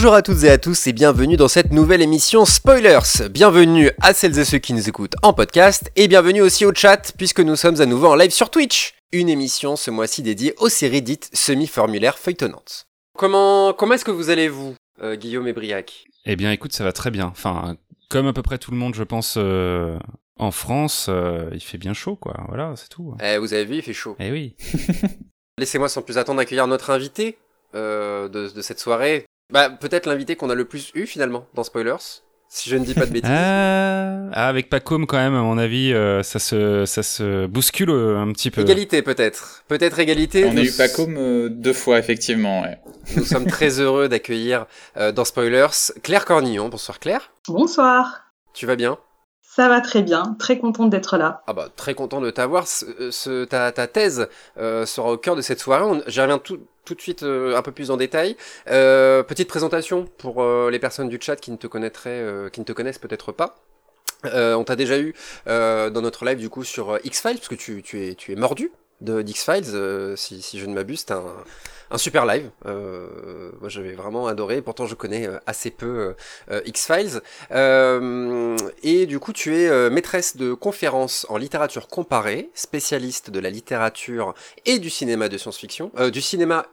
Bonjour à toutes et à tous et bienvenue dans cette nouvelle émission Spoilers. Bienvenue à celles et ceux qui nous écoutent en podcast et bienvenue aussi au chat puisque nous sommes à nouveau en live sur Twitch. Une émission ce mois-ci dédiée aux séries dites semi-formulaires feuilletonnantes. Comment, comment est-ce que vous allez vous, euh, Guillaume et Briac? Eh bien écoute, ça va très bien. Enfin, comme à peu près tout le monde, je pense, euh, en France, euh, il fait bien chaud, quoi. Voilà, c'est tout. Eh, vous avez vu, il fait chaud. Eh oui. Laissez-moi sans plus attendre accueillir notre invité euh, de, de cette soirée. Bah, peut-être l'invité qu'on a le plus eu finalement dans Spoilers, si je ne dis pas de bêtises. Ah, ah, avec Pacôme quand même, à mon avis, euh, ça se ça se bouscule euh, un petit peu. Égalité peut-être, peut-être égalité. On a eu Pacôme euh, deux fois, effectivement. Ouais. Nous sommes très heureux d'accueillir euh, dans Spoilers Claire Cornillon. Bonsoir Claire, Bonsoir. tu vas bien? Ça va très bien, très contente d'être là. Ah bah très content de t'avoir. Ce, ce- ta, ta thèse euh, sera au cœur de cette soirée. J'y reviens tout, tout de suite euh, un peu plus en détail. Euh, petite présentation pour euh, les personnes du chat qui ne te connaîtraient, euh, qui ne te connaissent peut-être pas. Euh, on t'a déjà eu dans notre live du coup sur X-Files parce que tu, tu es tu es mordu de d'X-Files si, si je ne m'abuse. C'était un, un super live. Euh, moi j'avais vraiment adoré. Pourtant je connais assez peu euh, X-Files. Euh, et du coup, tu es maîtresse de conférences en littérature comparée, spécialiste de la littérature et du cinéma de science-fiction, du cinéma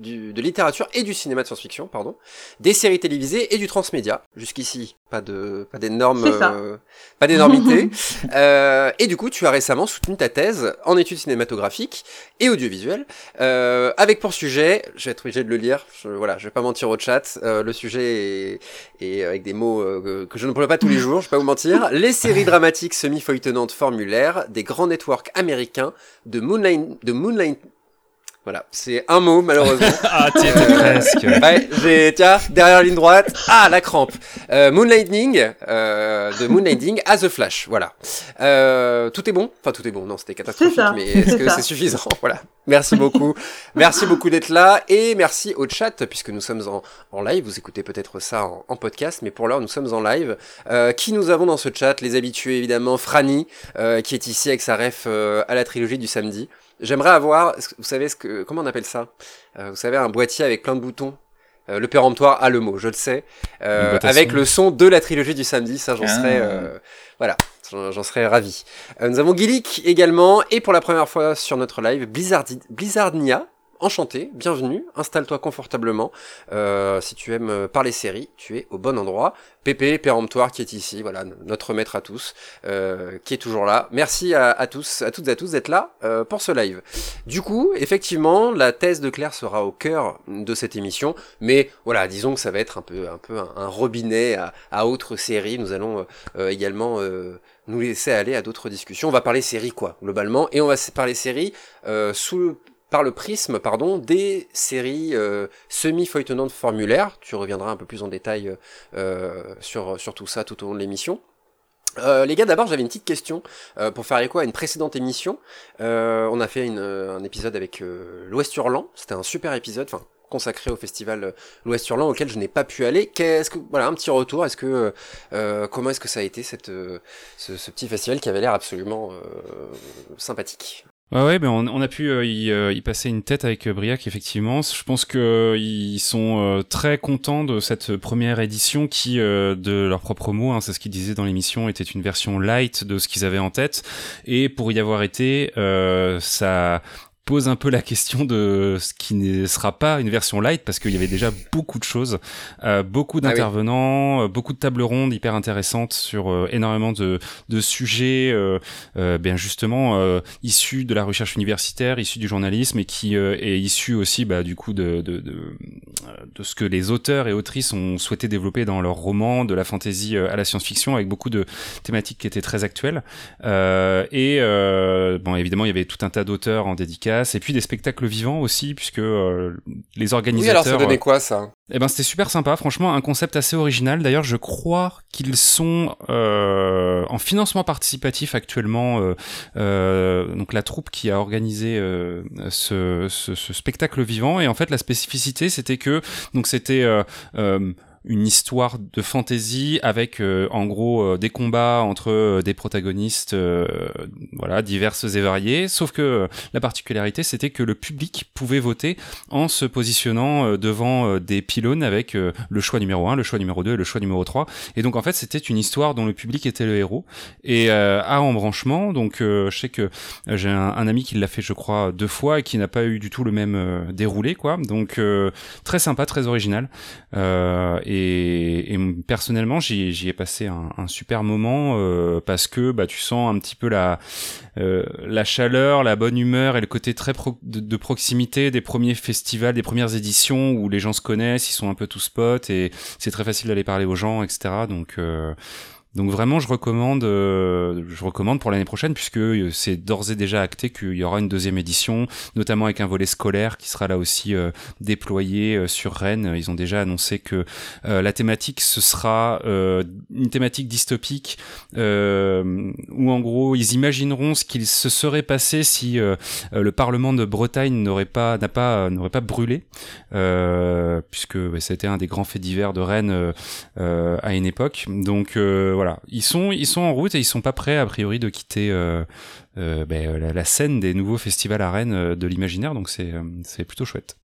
du, de littérature et du cinéma de science-fiction, pardon, des séries télévisées et du transmédia. Jusqu'ici, pas de, pas d'énormes, euh, pas d'énormité. Euh, et du coup, tu as récemment soutenu ta thèse en études cinématographiques et audiovisuelles, euh, avec pour sujet, je vais être obligé de le lire, je, voilà, je vais pas mentir au chat, euh, le sujet est, est avec des mots euh, que- je ne pourrais pas tous les jours, je vais pas vous mentir, les séries dramatiques semi-feuilletonnantes formulaires des grands networks américains de Moonlight, de Moonlight, voilà, c'est un mot malheureusement. Ah, t'y étais presque. Ouais, j'ai, tiens, derrière la ligne droite, ah, la crampe. Euh, Moonlighting, euh, de Moonlighting à The Flash, voilà. Euh, tout est bon? Enfin, tout est bon, non, c'était catastrophique, mais est-ce c'est que c'est suffisant? Voilà. Merci beaucoup. merci beaucoup d'être là, et merci au chat, puisque nous sommes en, en live, vous écoutez peut-être ça en, en podcast, mais pour l'heure, nous sommes en live. Euh, qui nous avons dans ce chat? Les habitués, évidemment, Franny, euh, qui est ici avec sa ref euh, à la trilogie du samedi. J'aimerais avoir, vous savez ce que, comment on appelle ça? Euh, Vous savez, un boîtier avec plein de boutons. Euh, le péremptoire a le mot, je le sais. Euh, avec le son de la trilogie du samedi, ça j'en Ah. serais, voilà, j'en serais ravi. Nous avons Gillick également, et pour la première fois sur notre live, Blizzardi- Blizzardnia. Enchanté, bienvenue, installe-toi confortablement. Euh, si tu aimes euh, parler séries, tu es au bon endroit. Pépé, péremptoire qui est ici, voilà, notre maître à tous, euh, qui est toujours là. Merci à, tous, à toutes et à tous d'être là euh, pour ce live. Du coup, effectivement, la thèse de Claire sera au cœur de cette émission, mais voilà, disons que ça va être un peu, un robinet à, à autres séries. Nous allons également nous laisser aller à d'autres discussions. On va parler séries quoi, globalement, et on va parler séries euh, sous par le prisme, pardon, des séries euh, semi-feuilletonnantes formulaires. Tu reviendras un peu plus en détail euh, sur, sur tout ça tout au long de l'émission. Euh, les gars, d'abord, j'avais une petite question euh, pour faire écho à une précédente émission. Euh, on a fait une, euh, un épisode avec euh, l'Ouest Hurlant. C'était un super épisode, enfin consacré au festival euh, l'Ouest Hurlant auquel je n'ai pas pu aller. Qu'est-ce que voilà un petit retour Est-ce que euh, euh, comment est-ce que ça a été cette euh, ce, ce petit festival qui avait l'air absolument euh, sympathique? Ouais, ouais, ben on, on a pu euh, y, euh, y passer une tête avec euh, Briac, effectivement. Je pense que euh, ils sont euh, très contents de cette première édition qui, euh, de leurs propres mots, hein, c'est ce qu'ils disaient dans l'émission, était une version light de ce qu'ils avaient en tête. Et pour y avoir été, euh, ça pose un peu la question de ce qui ne sera pas une version light parce qu'il y avait déjà beaucoup de choses, euh, beaucoup Ah oui. d'intervenants, euh, beaucoup de tables rondes hyper intéressantes sur euh, énormément de, de sujets, euh, bien justement issus de la recherche universitaire, issus du journalisme et qui est issu aussi bah, du coup de, de, de, de ce que les auteurs et autrices ont souhaité développer dans leurs romans, de la fantasy à la science-fiction, avec beaucoup de thématiques qui étaient très actuelles. Et bon, évidemment, il y avait tout un tas d'auteurs en dédicace, et puis des spectacles vivants aussi, puisque euh, les Oui, alors ça organisateurs. donnait quoi ça? Eh ben c'était super sympa, franchement un concept assez original. D'ailleurs je crois qu'ils sont euh, en financement participatif actuellement. euh, euh, donc la troupe qui a organisé euh, ce, ce, ce spectacle vivant et en fait la spécificité c'était que donc c'était euh, euh, une histoire de fantasy avec euh, en gros euh, des combats entre euh, des protagonistes voilà diverses et variées. Sauf que la particularité c'était que le public pouvait voter en se positionnant devant des pylônes avec le choix numéro 1 le choix numéro 2 et le choix numéro 3 et donc en fait c'était une histoire dont le public était le héros. Et à embranchement donc je sais que j'ai un, un, ami qui l'a fait je crois deux fois et qui n'a pas eu du tout le même déroulé quoi. Donc très sympa très original et, personnellement, j'y ai passé un, super moment euh, parce que bah, tu sens un petit peu la, euh, la chaleur, la bonne humeur et le côté très de, proximité des premiers festivals, des premières éditions où les gens se connaissent, ils sont un peu tous potes et c'est très facile d'aller parler aux gens, etc. Donc euh, donc vraiment, je recommande, euh, je recommande pour l'année prochaine puisque euh, c'est d'ores et déjà acté qu'il y aura une deuxième édition, notamment avec un volet scolaire qui sera là aussi euh, déployé sur Rennes. Ils ont déjà annoncé que la thématique ce sera une thématique dystopique où en gros ils imagineront ce qu'il se serait passé si le Parlement de Bretagne n'aurait pas n'a pas n'aurait pas brûlé puisque c'était un des grands faits divers de Rennes à une époque. Donc voilà, ils sont ils sont en route et ils sont pas prêts a priori de quitter euh, euh, ben, la, scène des nouveaux festivals à Rennes euh, de l'imaginaire, donc c'est c'est plutôt chouette.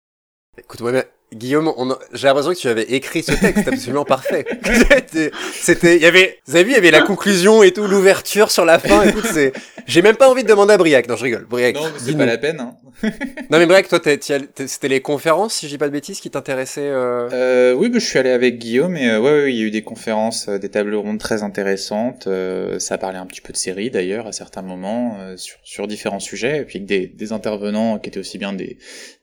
Écoute, ouais, Guillaume, j'ai l'impression que tu avais écrit ce texte absolument parfait. C'était, il y avait, vous avez vu, il y avait la conclusion et tout, l'ouverture sur la fin. Écoute, c'est, j'ai même pas envie de demander à Briac. Non, je rigole. Briac. Non, c'est pas la peine. Hein. non, mais Briac, toi, c'était les conférences, si je dis pas de bêtises, qui t'intéressaient. Euh... Euh, oui, bah, je suis allé avec Guillaume et euh, ouais, ouais, il y a eu des conférences, euh, des tables rondes très intéressantes. Euh, ça parlé un petit peu de séries d'ailleurs à certains moments sur, sur différents sujets, et puis des, des intervenants qui étaient aussi bien des,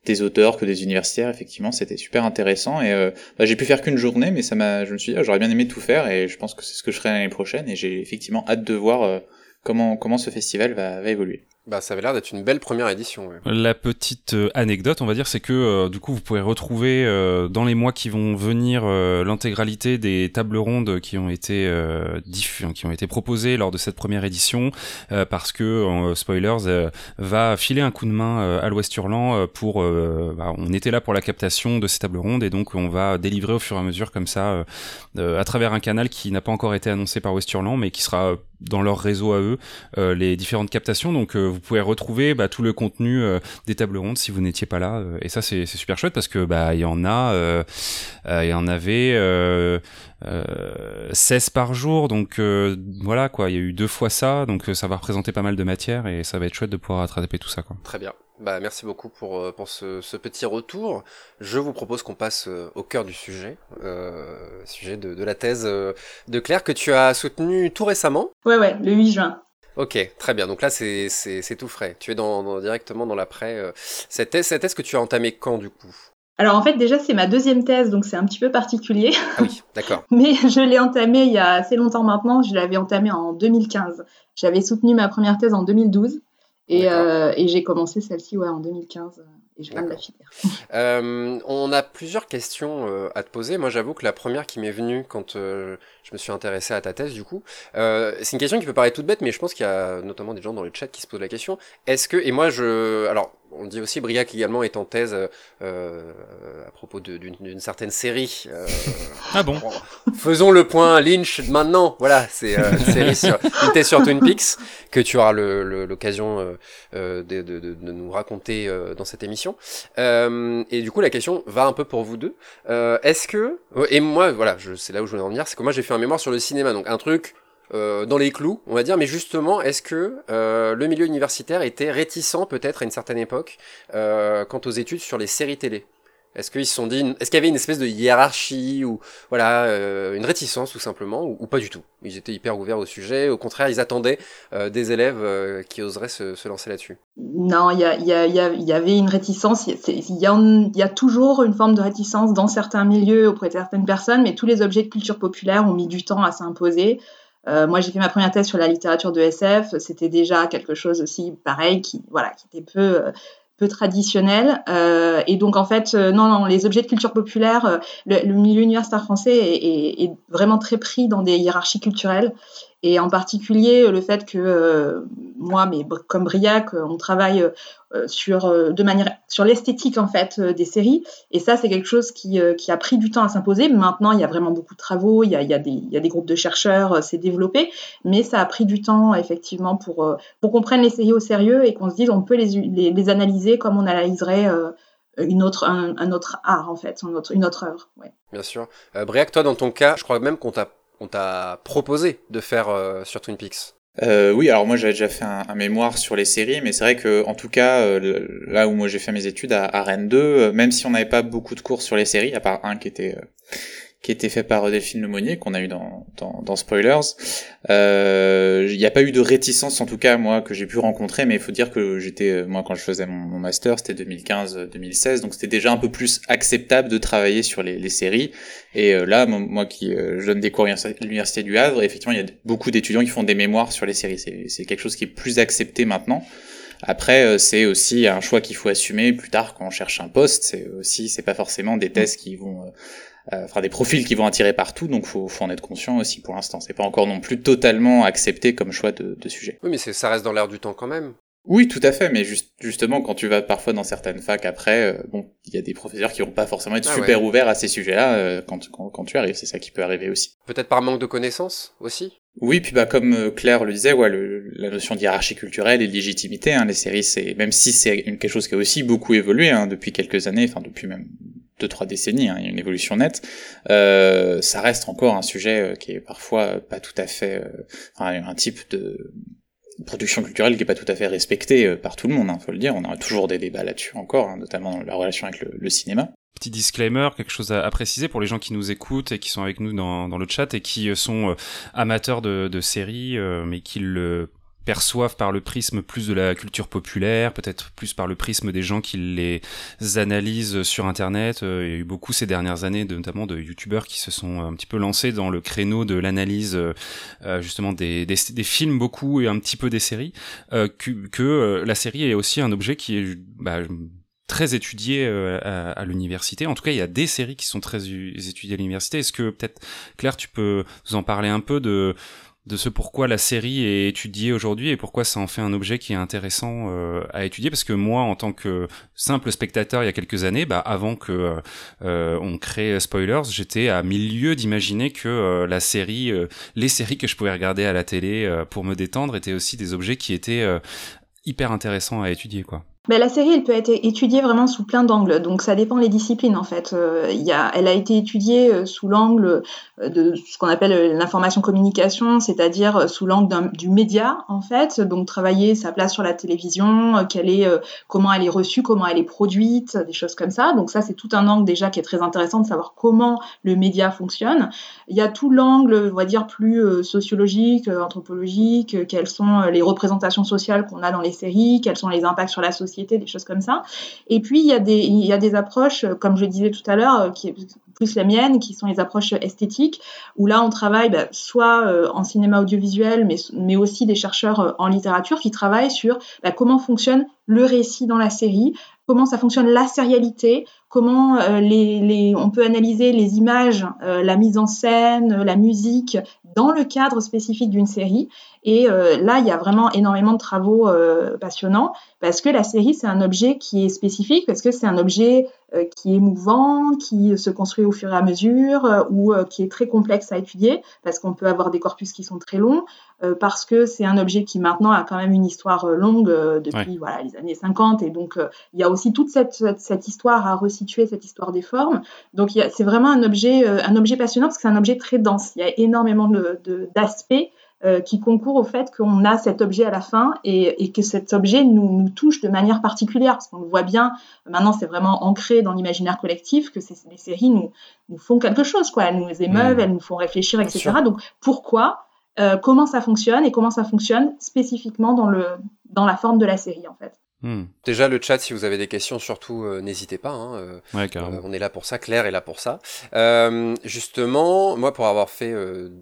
des auteurs que des universitaires. Effectivement, c'était super intéressant et euh, bah, j'ai pu faire qu'une journée, mais ça m'a, je me suis dit, ah, j'aurais bien aimé tout faire et je pense que c'est ce que je ferai l'année prochaine et j'ai effectivement hâte de voir euh, comment comment ce festival va, va évoluer. Bah, ça avait l'air d'être une belle première édition. La petite euh, anecdote, on va dire, c'est que euh, du coup, vous pourrez retrouver euh, dans les mois qui vont venir l'intégralité des tables rondes qui ont été diff qui ont été proposées lors de cette première édition, parce que spoilers va filer un coup de main à l'Ouest Hurlant pour. Bah, on était là pour la captation de ces tables rondes et donc on va délivrer au fur et à mesure comme ça à travers un canal qui n'a pas encore été annoncé par Ouest Hurlant, mais qui sera dans leur réseau à eux les différentes captations. Donc pouvez retrouver bah, tout le contenu euh, des tables rondes si vous n'étiez pas là. Euh, et ça, c'est super chouette parce que bah il y en a, euh, il y en avait 16 par jour. Donc voilà quoi, il y a eu deux fois ça. Donc ça va représenter pas mal de matière et ça va être chouette de pouvoir attraper tout ça. Quoi. Très bien. Bah, merci beaucoup pour, pour ce, ce petit retour. Je vous propose qu'on passe au cœur du sujet, euh, sujet de, de la thèse de Claire que tu as soutenue tout récemment. Ouais, ouais, le 8 juin. Ok, très bien. Donc là, c'est tout frais. Tu es dans, directement dans l'après. Euh, cette thèse, cette thèse que tu as entamée quand, du coup? Alors en fait déjà c'est ma deuxième thèse donc c'est un petit peu particulier. Ah oui, d'accord. Mais je l'ai entamée il y a assez longtemps maintenant, je l'avais entamée en 2015. J'avais soutenu ma première thèse en 2012 et, euh, et j'ai commencé celle-ci ouais, en 2015 et je viens de la finir. Euh, on a plusieurs questions à te poser. Moi j'avoue que la première qui m'est venue quand je me suis intéressé à ta thèse du coup. Euh, c'est une question qui peut paraître toute bête, mais je pense qu'il y a notamment des gens dans le chat qui se posent la question. Est-ce que et moi je alors on dit aussi Briac également est en thèse euh, à propos d'une certaine série. Euh, ah bon Faisons le point Lynch maintenant. Voilà, c'est euh, une série sur une thèse sur Twin Peaks que tu auras l'occasion euh, euh, de, de, de, de, nous raconter dans cette émission. Et du coup la question va un peu pour vous deux. Est-ce que et moi voilà, c'est là où je voulais en venir, c'est que moi j'ai fait un mémoire sur le cinéma, donc un truc euh, dans les clous, on va dire, mais justement, est-ce que euh, le milieu universitaire était réticent peut-être à une certaine époque euh, quant aux études sur les séries télé? Est-ce qu'ils se sont dit, est-ce qu'il y avait une espèce de hiérarchie ou voilà euh, une réticence tout simplement ou, pas du tout? Ils étaient hyper ouverts au sujet, au contraire, ils attendaient euh, des élèves euh, qui oseraient se, lancer là-dessus. Non, il y, y, avait une réticence. Il y, a toujours une forme de réticence dans certains milieux auprès de certaines personnes, mais tous les objets de culture populaire ont mis du temps à s'imposer. Moi, j'ai fait ma première thèse sur la littérature de SF. C'était déjà quelque chose aussi pareil, qui voilà, qui était peu peu traditionnel. Euh, et donc en fait, euh, non, non, les objets de culture populaire, euh, le, milieu universitaire français est, vraiment très pris dans des hiérarchies culturelles. Et en particulier le fait que moi, mais comme Briac, on travaille sur de manière sur l'esthétique en fait des séries. Et ça, c'est quelque chose qui, qui, a pris du temps à s'imposer. Maintenant, il y a vraiment beaucoup de travaux, il y a, il y a, des, groupes de chercheurs, c'est développé, mais ça a pris du temps effectivement pour pour qu'on prenne les séries au sérieux et qu'on se dise on peut les, les, les analyser comme on analyserait une autre, un, autre art en fait, une autre, une autre œuvre. Ouais. Bien sûr. Euh, Briac, toi dans ton cas, je crois même qu'on t'a on t'a proposé de faire euh, sur Twin Peaks. Euh, oui, alors moi j'avais déjà fait un, mémoire sur les séries, mais c'est vrai que en tout cas euh, là où moi j'ai fait mes études à, Rennes 2, même si on n'avait pas beaucoup de cours sur les séries, à part un qui était qui était fait par Delphine Lemonnier, qu'on a eu dans, dans, dans Spoilers. Euh, il n'y a pas eu de réticence, en tout cas, moi, que j'ai pu rencontrer, mais il faut dire que j'étais, euh, moi, quand je faisais mon, master, c'était 2015-2016, donc c'était déjà un peu plus acceptable de travailler sur les, les séries. Et euh, là, moi, qui je donne des cours à l'Université du Havre, effectivement, il y a beaucoup d'étudiants qui font des mémoires sur les séries. C'est quelque chose qui est plus accepté maintenant. Après, c'est aussi un choix qu'il faut assumer plus tard quand on cherche un poste. C'est aussi, c'est pas forcément des thèses qui vont euh, enfin des profils qui vont attirer partout, donc faut, faut en être conscient aussi pour l'instant. C'est pas encore non plus totalement accepté comme choix de, de sujet. Oui, mais ça reste dans l'air du temps quand même. Oui, tout à fait, mais juste, justement, quand tu vas parfois dans certaines facs après, euh, bon, il y a des professeurs qui vont pas forcément être ah super ouverts à ces sujets-là euh, quand, quand, quand, tu arrives, c'est ça qui peut arriver aussi. Peut-être par manque de connaissances aussi? Oui, puis bah comme euh, Claire le disait, ouais, le, la notion d'hirarchie culturelle et de légitimité, hein, les séries, c'est même si c'est quelque chose qui a aussi beaucoup évolué hein, depuis quelques années, enfin depuis même deux trois décennies, hein, une évolution nette, euh, ça reste encore un sujet euh, qui est parfois pas tout à fait, euh, un type de production culturelle qui est pas tout à fait respecté par tout le monde, hein, faut le dire. On a toujours des débats là-dessus encore, hein, notamment la relation avec le, cinéma. Petit disclaimer, quelque chose à, préciser pour les gens qui nous écoutent et qui sont avec nous dans, le chat et qui sont amateurs de séries, mais qui le perçoivent par le prisme plus de la culture populaire, peut-être plus par le prisme des gens qui les analysent sur Internet. Euh, il y a eu beaucoup ces dernières années, notamment de youtubeurs qui se sont un petit peu lancés dans le créneau de l'analyse euh, justement des, films beaucoup et un petit peu des séries, euh, que, la série est aussi un objet qui est bah, très étudié à, à l'université. En tout cas, il y a des séries qui sont très étudiées à l'université. Est-ce que peut-être Claire, tu peux nous en parler un peu de de ce pourquoi la série est étudiée aujourd'hui et pourquoi ça en fait un objet qui est intéressant euh, à étudier. Parce que moi en tant que simple spectateur il y a quelques années bah avant que euh, on crée Spoilers j'étais à milieu d'imaginer que euh, la série les séries que je pouvais regarder à la télé pour me détendre étaient aussi des objets qui étaient hyper intéressants à étudier quoi mais la série, elle peut être étudiée vraiment sous plein d'angles, donc ça dépend des disciplines en fait. Euh, y a, elle a été étudiée euh, sous l'angle euh, de ce qu'on appelle l'information communication, c'est-à-dire sous l'angle du média en fait, donc travailler sa place sur la télévision, quelle est, comment elle est reçue, comment elle est produite, des choses comme ça. Donc ça, c'est tout un angle déjà qui est très intéressant de savoir comment le média fonctionne. Il y a tout l'angle, on va dire, plus sociologique, anthropologique, quelles sont les représentations sociales qu'on a dans les séries, quels sont les impacts sur la société des choses comme ça. Et puis, il y a des, il y a des approches, euh, comme je disais tout à l'heure, euh, qui est plus la mienne, qui sont les approches esthétiques, où là, on travaille bah, soit euh, en cinéma audiovisuel, mais, mais aussi des chercheurs en littérature qui travaillent sur bah, comment fonctionne le récit dans la série, comment ça fonctionne la sérialité, comment les, les, on peut analyser les images, la mise en scène, la musique dans le cadre spécifique d'une série. Et là, il y a vraiment énormément de travaux passionnants parce que la série, c'est un objet qui est spécifique, parce que c'est un objet euh, qui est mouvant, qui se construit au fur et à mesure, euh, ou euh, qui est très complexe à étudier, parce qu'on peut avoir des corpus qui sont très longs, parce que c'est un objet qui maintenant a quand même une histoire longue depuis voilà, les années 50, et donc il y a aussi toute cette, cette, histoire à resituer, cette histoire des formes. Donc c'est vraiment un objet, un objet passionnant, parce que c'est un objet très dense. Il y a énormément d'aspects. De, euh, qui concourt au fait qu'on a cet objet à la fin et, et que cet objet nous, nous, touche de manière particulière, parce qu'on le voit bien, maintenant c'est vraiment ancré dans l'imaginaire collectif que ces, les séries nous, nous font quelque chose, quoi. elles nous émeuvent, mmh. elles nous font réfléchir, etc. Donc pourquoi, euh, comment ça fonctionne et comment ça fonctionne spécifiquement dans, le, dans la forme de la série en fait? Hmm. Déjà le chat, si vous avez des questions, surtout euh, n'hésitez pas. Hein, euh, euh, on est là pour ça, Claire est là pour ça. justement, moi pour avoir fait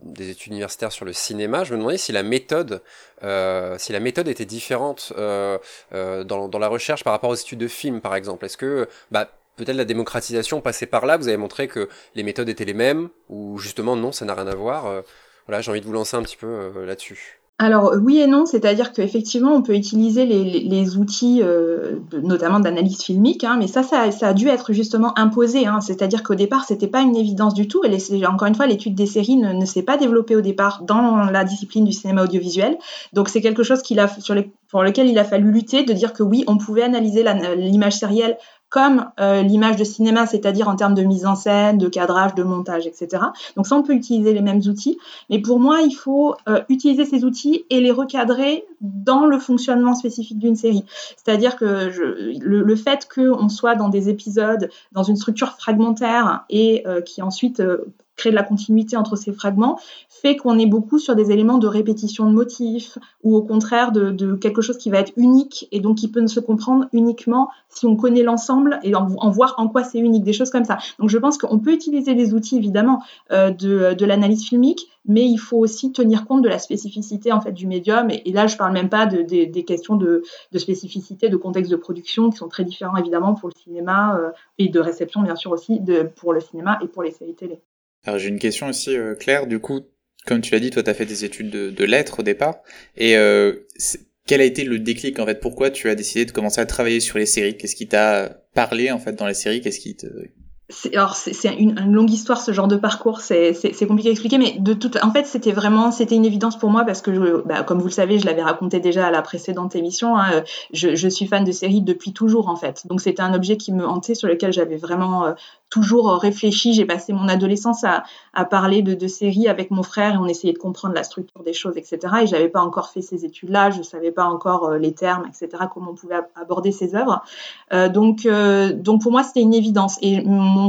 des études universitaires sur le cinéma, je me demandais si la méthode, si la méthode était différente dans, dans, la recherche par rapport aux études de film, par exemple. Est-ce que bah, peut-être la démocratisation passait par là Vous avez montré que les méthodes étaient les mêmes, ou justement non, ça n'a rien à voir. voilà, j'ai envie de vous lancer un petit peu là-dessus. Alors oui et non, c'est-à-dire qu'effectivement on peut utiliser les, outils, euh, notamment d'analyse filmique, hein, mais ça, ça, a dû être justement imposé. Hein, c'est-à-dire qu'au départ c'était pas une évidence du tout. Et encore une fois, l'étude des séries ne, s'est pas développée au départ dans la discipline du cinéma audiovisuel. Donc c'est quelque chose qu'il a, sur pour lequel il a fallu lutter, de dire que oui, on pouvait analyser l'image sérielle comme euh, l'image de cinéma, c'est-à-dire en termes de mise en scène, de cadrage, de montage, etc. Donc ça, on peut utiliser les mêmes outils, mais pour moi, il faut euh, utiliser ces outils et les recadrer dans le fonctionnement spécifique d'une série. C'est-à-dire que je, le, fait qu'on soit dans des épisodes, dans une structure fragmentaire et euh, qui ensuite créer de la continuité entre ces fragments, fait qu'on est beaucoup sur des éléments de répétition de motifs ou au contraire de, quelque chose qui va être unique et donc qui peut ne se comprendre uniquement si on connaît l'ensemble et en, voir en quoi c'est unique, des choses comme ça. Donc je pense qu'on peut utiliser des outils évidemment euh, de, l'analyse filmique, mais il faut aussi tenir compte de la spécificité en fait du médium. Et, là, je parle même pas de, des questions de, spécificité, de contexte de production qui sont très différents évidemment pour le cinéma euh, et de réception bien sûr aussi de, pour le cinéma et pour les séries télé. Alors j'ai une question aussi, euh, Claire, du coup, comme tu l'as dit, toi tu as fait des études de, lettres au départ, et euh, quel a été le déclic en fait? Pourquoi tu as décidé de commencer à travailler sur les séries? Qu'est-ce qui t'a parlé en fait dans les séries? Qu'est-ce qui te alors c'est une, longue histoire ce genre de parcours, c'est compliqué à expliquer, mais de toute, en fait c'était vraiment c'était une évidence pour moi parce que je, bah, comme vous le savez, je l'avais raconté déjà à la précédente émission, hein, je, je, suis fan de séries depuis toujours en fait, donc c'était un objet qui me hantait sur lequel j'avais vraiment euh, toujours réfléchi. J'ai passé mon adolescence à, à parler de, de, séries avec mon frère et on essayait de comprendre la structure des choses, etc. Et j'avais pas encore fait ces études-là, je savais pas encore euh, les termes, etc. Comment on pouvait aborder ces œuvres. Euh, donc euh, donc pour moi c'était une évidence et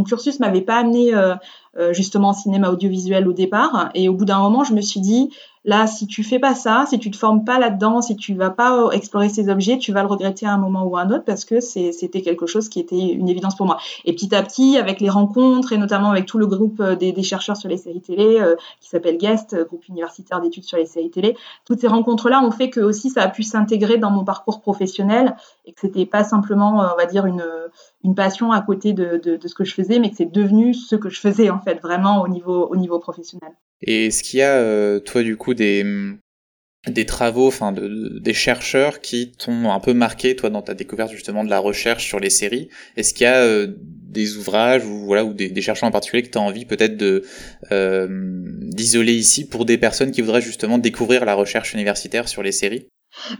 cursus m'avait pas amené euh, euh, justement en cinéma audiovisuel au départ. Et au bout d'un moment, je me suis dit, là, si tu fais pas ça, si tu te formes pas là-dedans, si tu vas pas explorer ces objets, tu vas le regretter à un moment ou à un autre parce que c'était quelque chose qui était une évidence pour moi. Et petit à petit, avec les rencontres et notamment avec tout le groupe euh, des, chercheurs sur les séries télé qui s'appelle GUEST, groupe universitaire d'études sur les séries télé, toutes ces rencontres-là ont fait que aussi ça a pu s'intégrer dans mon parcours professionnel et que c'était pas simplement, on va dire, une une passion à côté de, de, ce que je faisais, mais que c'est devenu ce que je faisais en fait vraiment au niveau, au niveau professionnel. Et est-ce qu'il y a, euh, toi, du coup, des, des travaux, enfin, de, des chercheurs qui t'ont un peu marqué, toi, dans ta découverte justement de la recherche sur les séries? Est-ce qu'il y a euh, des ouvrages ou voilà ou des, des chercheurs en particulier que tu as envie peut-être de euh, d'isoler ici pour des personnes qui voudraient justement découvrir la recherche universitaire sur les séries?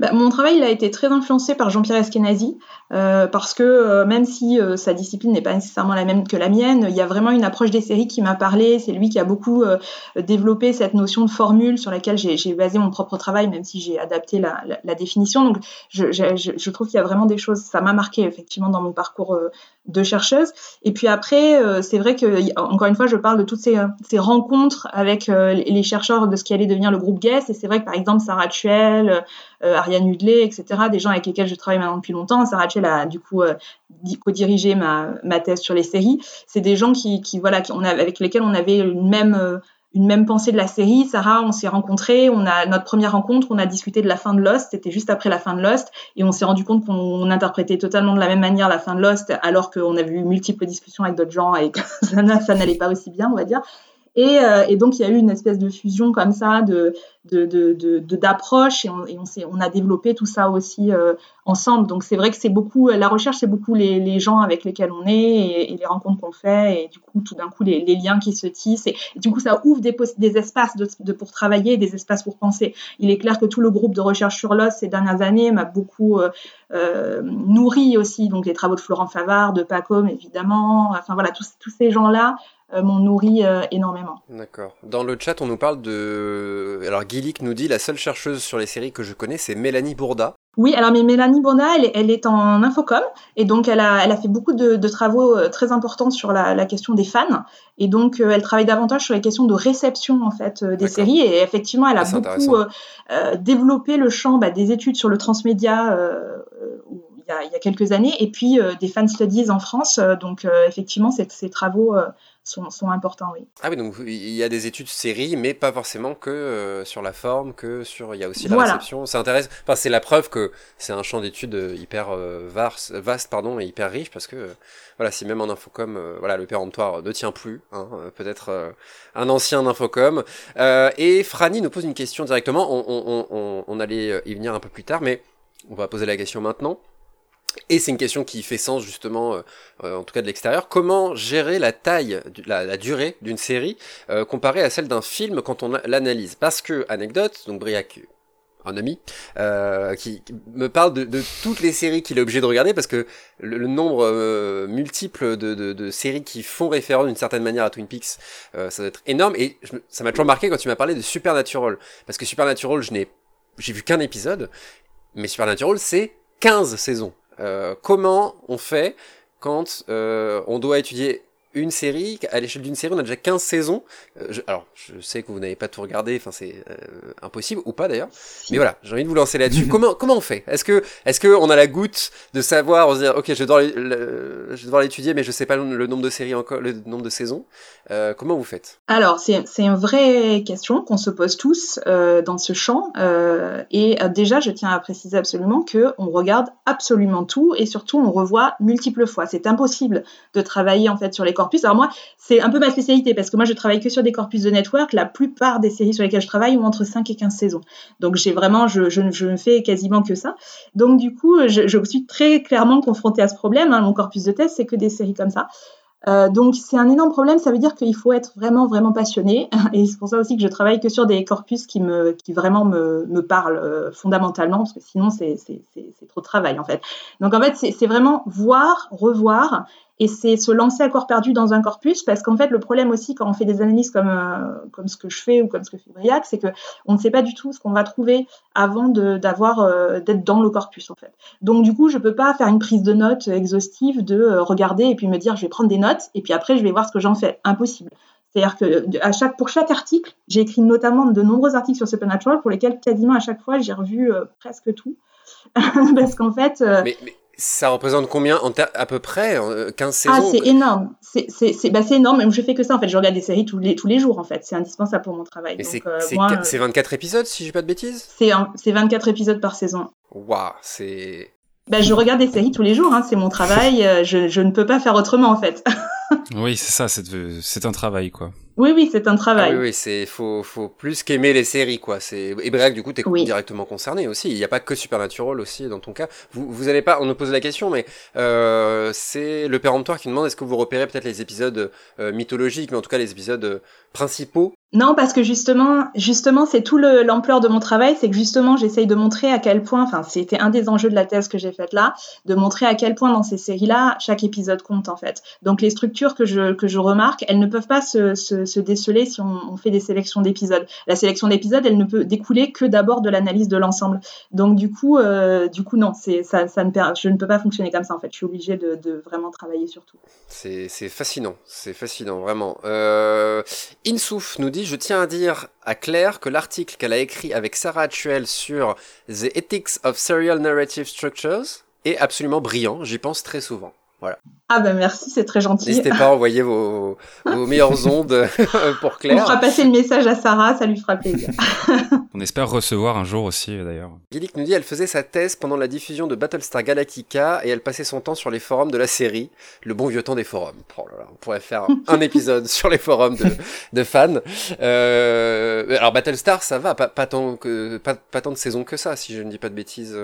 Bah, mon travail il a été très influencé par Jean-Pierre Eskenazi euh, parce que euh, même si euh, sa discipline n'est pas nécessairement la même que la mienne, il y a vraiment une approche des séries qui m'a parlé. C'est lui qui a beaucoup développé cette notion de formule sur laquelle j'ai basé mon propre travail, même si j'ai adapté la, définition. Donc je trouve qu'il y a vraiment des choses, ça m'a marqué effectivement dans mon parcours de chercheuse. Et puis après, c'est vrai que encore une fois, je parle de toutes ces, ces rencontres avec les chercheurs de ce qui allait devenir le groupe Guest. Et c'est vrai que par exemple Sarah Tuel, Ariane Hudley, etc., des gens avec lesquels je travaille maintenant depuis longtemps. Sarah Tuel a du coup euh, co-dirigé ma, ma, thèse sur les séries. C'est des gens qui, qui voilà, qui, on a, avec lesquels on avait une même euh, une même pensée de la série. Sarah, on s'est rencontrés, on a notre première rencontre, on a discuté de la fin de Lost, c'était juste après la fin de Lost, et on s'est rendu compte qu'on interprétait totalement de la même manière la fin de Lost, alors qu'on avait eu multiples discussions avec d'autres gens et que ça n'allait pas aussi bien, on va dire. Et, euh, et, donc, il y a eu une espèce de fusion comme ça de, d'approche de, de, et, on, a développé tout ça aussi euh, ensemble. Donc, c'est vrai que c'est beaucoup, la recherche, c'est beaucoup les, gens avec lesquels on est et, les rencontres qu'on fait et du coup, tout d'un coup, les, liens qui se tissent. Et, du coup, ça ouvre des, espaces pour travailler, des espaces pour penser. Il est clair que tout le groupe de recherche sur l'os ces dernières années m'a beaucoup euh, euh nourri aussi. Donc, les travaux de Florent Favard, de Pacom, évidemment. Enfin, voilà, tous, ces gens-là euh, m'ont nourri euh, énormément. D'accord. Dans le chat, on nous parle de. Alors, Guilic nous dit la seule chercheuse sur les séries que je connais, c'est Mélanie Bourda. Oui, alors mais Mélanie Bourda, elle, elle, est en infocom et donc elle a, elle a fait beaucoup de, de travaux euh, très importants sur la, la, question des fans et donc elle travaille davantage sur les questions de réception en fait des séries et effectivement elle a ah, beaucoup euh, développé le champ bah, des études sur le transmédia euh, il, y a, il, y a, quelques années et puis des fan studies en France donc effectivement ces, ces travaux sont, sont importants, oui. Ah oui, donc il y a des études séries, mais pas forcément que sur la forme, que sur. Il y a aussi la réception. Ça intéresse. Enfin, c'est la preuve que c'est un champ d'études hyper vaste, vaste, pardon, et hyper riche, parce que voilà, si même en infocom, voilà, le péremptoire ne tient plus, hein, peut-être un ancien infocom. et Franny nous pose une question directement. On, on, on, on allait y venir un peu plus tard, mais on va poser la question maintenant. Et c'est une question qui fait sens justement, euh, euh, en tout cas de l'extérieur. Comment gérer la taille, la, durée d'une série euh, comparée à celle d'un film quand on l'analyse? Parce que, anecdote, donc Briac, un ami, qui me parle de, toutes les séries qu'il est obligé de regarder parce que le, nombre multiple de, séries qui font référence d'une certaine manière à Twin Peaks, ça doit être énorme. Et ça m'a toujours marqué quand tu m'as parlé de Supernatural. Parce que Supernatural, je n'ai j'ai vu qu'un épisode, mais Supernatural, c'est 15 saisons. Euh, comment on fait quand euh, on doit étudier une série, à l'échelle d'une série, on a déjà 15 saisons. Euh, alors, je sais que vous n'avez pas tout regardé, enfin c'est euh, impossible, ou pas d'ailleurs. Mais voilà, j'ai envie de vous lancer là-dessus. comment, comment on fait? Est-ce que, est-ce que on a la goutte de savoir, on se dire, ok, je dois, je dois l'étudier, mais je sais pas le, nombre de séries encore, le nombre de saisons. Euh, comment vous faites? Alors, c'est, c'est une vraie question qu'on se pose tous euh, dans ce champ. Euh, et déjà, je tiens à préciser absolument que on regarde absolument tout et surtout on revoit multiples fois. C'est impossible de travailler en fait sur les corpus. Alors moi, c'est un peu ma spécialité parce que moi, je travaille que sur des corpus de network. La plupart des séries sur lesquelles je travaille ont entre 5 et 15 saisons. Donc j'ai vraiment, je, ne fais quasiment que ça. Donc du coup, je, je suis très clairement confrontée à ce problème. Hein. Mon corpus de thèse, c'est que des séries comme ça. Euh, donc c'est un énorme problème, ça veut dire qu'il faut être vraiment vraiment passionné et c'est pour ça aussi que je travaille que sur des corpus qui me qui vraiment me, me parlent euh, fondamentalement parce que sinon c'est trop de travail en fait. Donc en fait c'est vraiment voir, revoir et c'est se lancer à corps perdu dans un corpus parce qu'en fait le problème aussi quand on fait des analyses comme euh, comme ce que je fais ou comme ce que fait Briac c'est que on ne sait pas du tout ce qu'on va trouver avant d'avoir euh, d'être dans le corpus en fait donc du coup je peux pas faire une prise de notes exhaustive de euh, regarder et puis me dire je vais prendre des notes et puis après je vais voir ce que j'en fais impossible c'est-à-dire que pour chaque article, j'ai écrit notamment de nombreux articles sur Supernatural pour lesquels quasiment à chaque fois j'ai revu presque tout. Parce qu'en fait. Ça représente combien en à peu près 15 euh, saisons Ah, c'est énorme. C'est bah, énorme. Je fais que ça en fait. Je regarde des séries tous les, tous les jours en fait. C'est indispensable pour mon travail. c'est euh, 24 épisodes si j'ai pas de bêtises? C'est 24 épisodes par saison. Waouh, c'est. Bah, je regarde des séries tous les jours. Hein. C'est mon travail. Euh, je, je ne peux pas faire autrement en fait. oui, c'est ça. C'est un travail quoi. Oui, oui, c'est un travail. Ah oui, oui, c'est faut, faut plus qu'aimer les séries, quoi. C'est et Bref, du coup, t'es directement concerné aussi. Il n'y a pas que Supernatural aussi dans ton cas. Vous, vous allez pas, on nous pose la question, mais euh, c'est le péremptoire qui demande est-ce que vous repérez peut-être les épisodes euh, mythologiques, mais en tout cas les épisodes euh, principaux? Non, parce que justement, justement, c'est tout l'ampleur de mon travail, c'est que justement, j'essaye de montrer à quel point, enfin, c'était un des enjeux de la thèse que j'ai faite là, de montrer à quel point dans ces séries-là, chaque épisode compte en fait. Donc les structures que je que je remarque, elles ne peuvent pas se, se, se déceler si on, fait des sélections d'épisodes. La sélection d'épisodes, elle ne peut découler que d'abord de l'analyse de l'ensemble. Donc du coup, euh, du coup non, c'est ça, ne je ne peux pas fonctionner comme ça en fait. Je suis obligée de, de vraiment travailler sur tout. C'est fascinant, c'est fascinant vraiment. Euh, Insouf nous dit je tiens à dire à Claire que l'article qu'elle a écrit avec Sarah Actuel sur The Ethics of Serial Narrative Structures est absolument brillant. J'y pense très souvent. Voilà. Ah ben merci, c'est très gentil. N'hésitez pas à envoyer vos, vos meilleures ondes pour Claire. On fera passer le message à Sarah, ça lui fera plaisir. On espère recevoir un jour aussi d'ailleurs. Gillick nous dit elle faisait sa thèse pendant la diffusion de Battlestar Galactica et elle passait son temps sur les forums de la série, le bon vieux temps des forums. Oh là là, on pourrait faire un épisode sur les forums de, de fans. Euh, alors Battlestar ça va, pas, pas, tant que, pas, pas tant de saisons que ça si je ne dis pas de bêtises.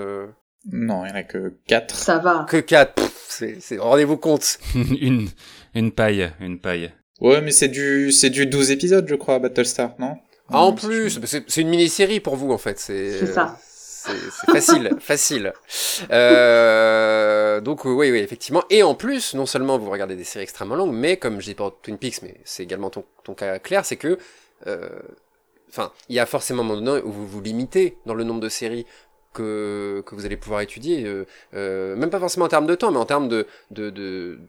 Non, il n'y en a que 4. Ça va. Que 4, c'est, rendez-vous compte. une, une paille, une paille. Ouais, mais c'est du, c'est du 12 épisodes, je crois, Battlestar, non? Ah, en plus, c'est, une mini-série pour vous, en fait. C'est, ça. C'est, facile, facile. Euh, donc oui, oui, effectivement. Et en plus, non seulement vous regardez des séries extrêmement longues, mais comme je dis pour Twin Peaks, mais c'est également ton, ton cas clair, c'est que, euh, enfin, il y a forcément un moment donné où vous vous limitez dans le nombre de séries que, que vous allez pouvoir étudier, euh, euh, même pas forcément en termes de temps, mais en termes de, de, de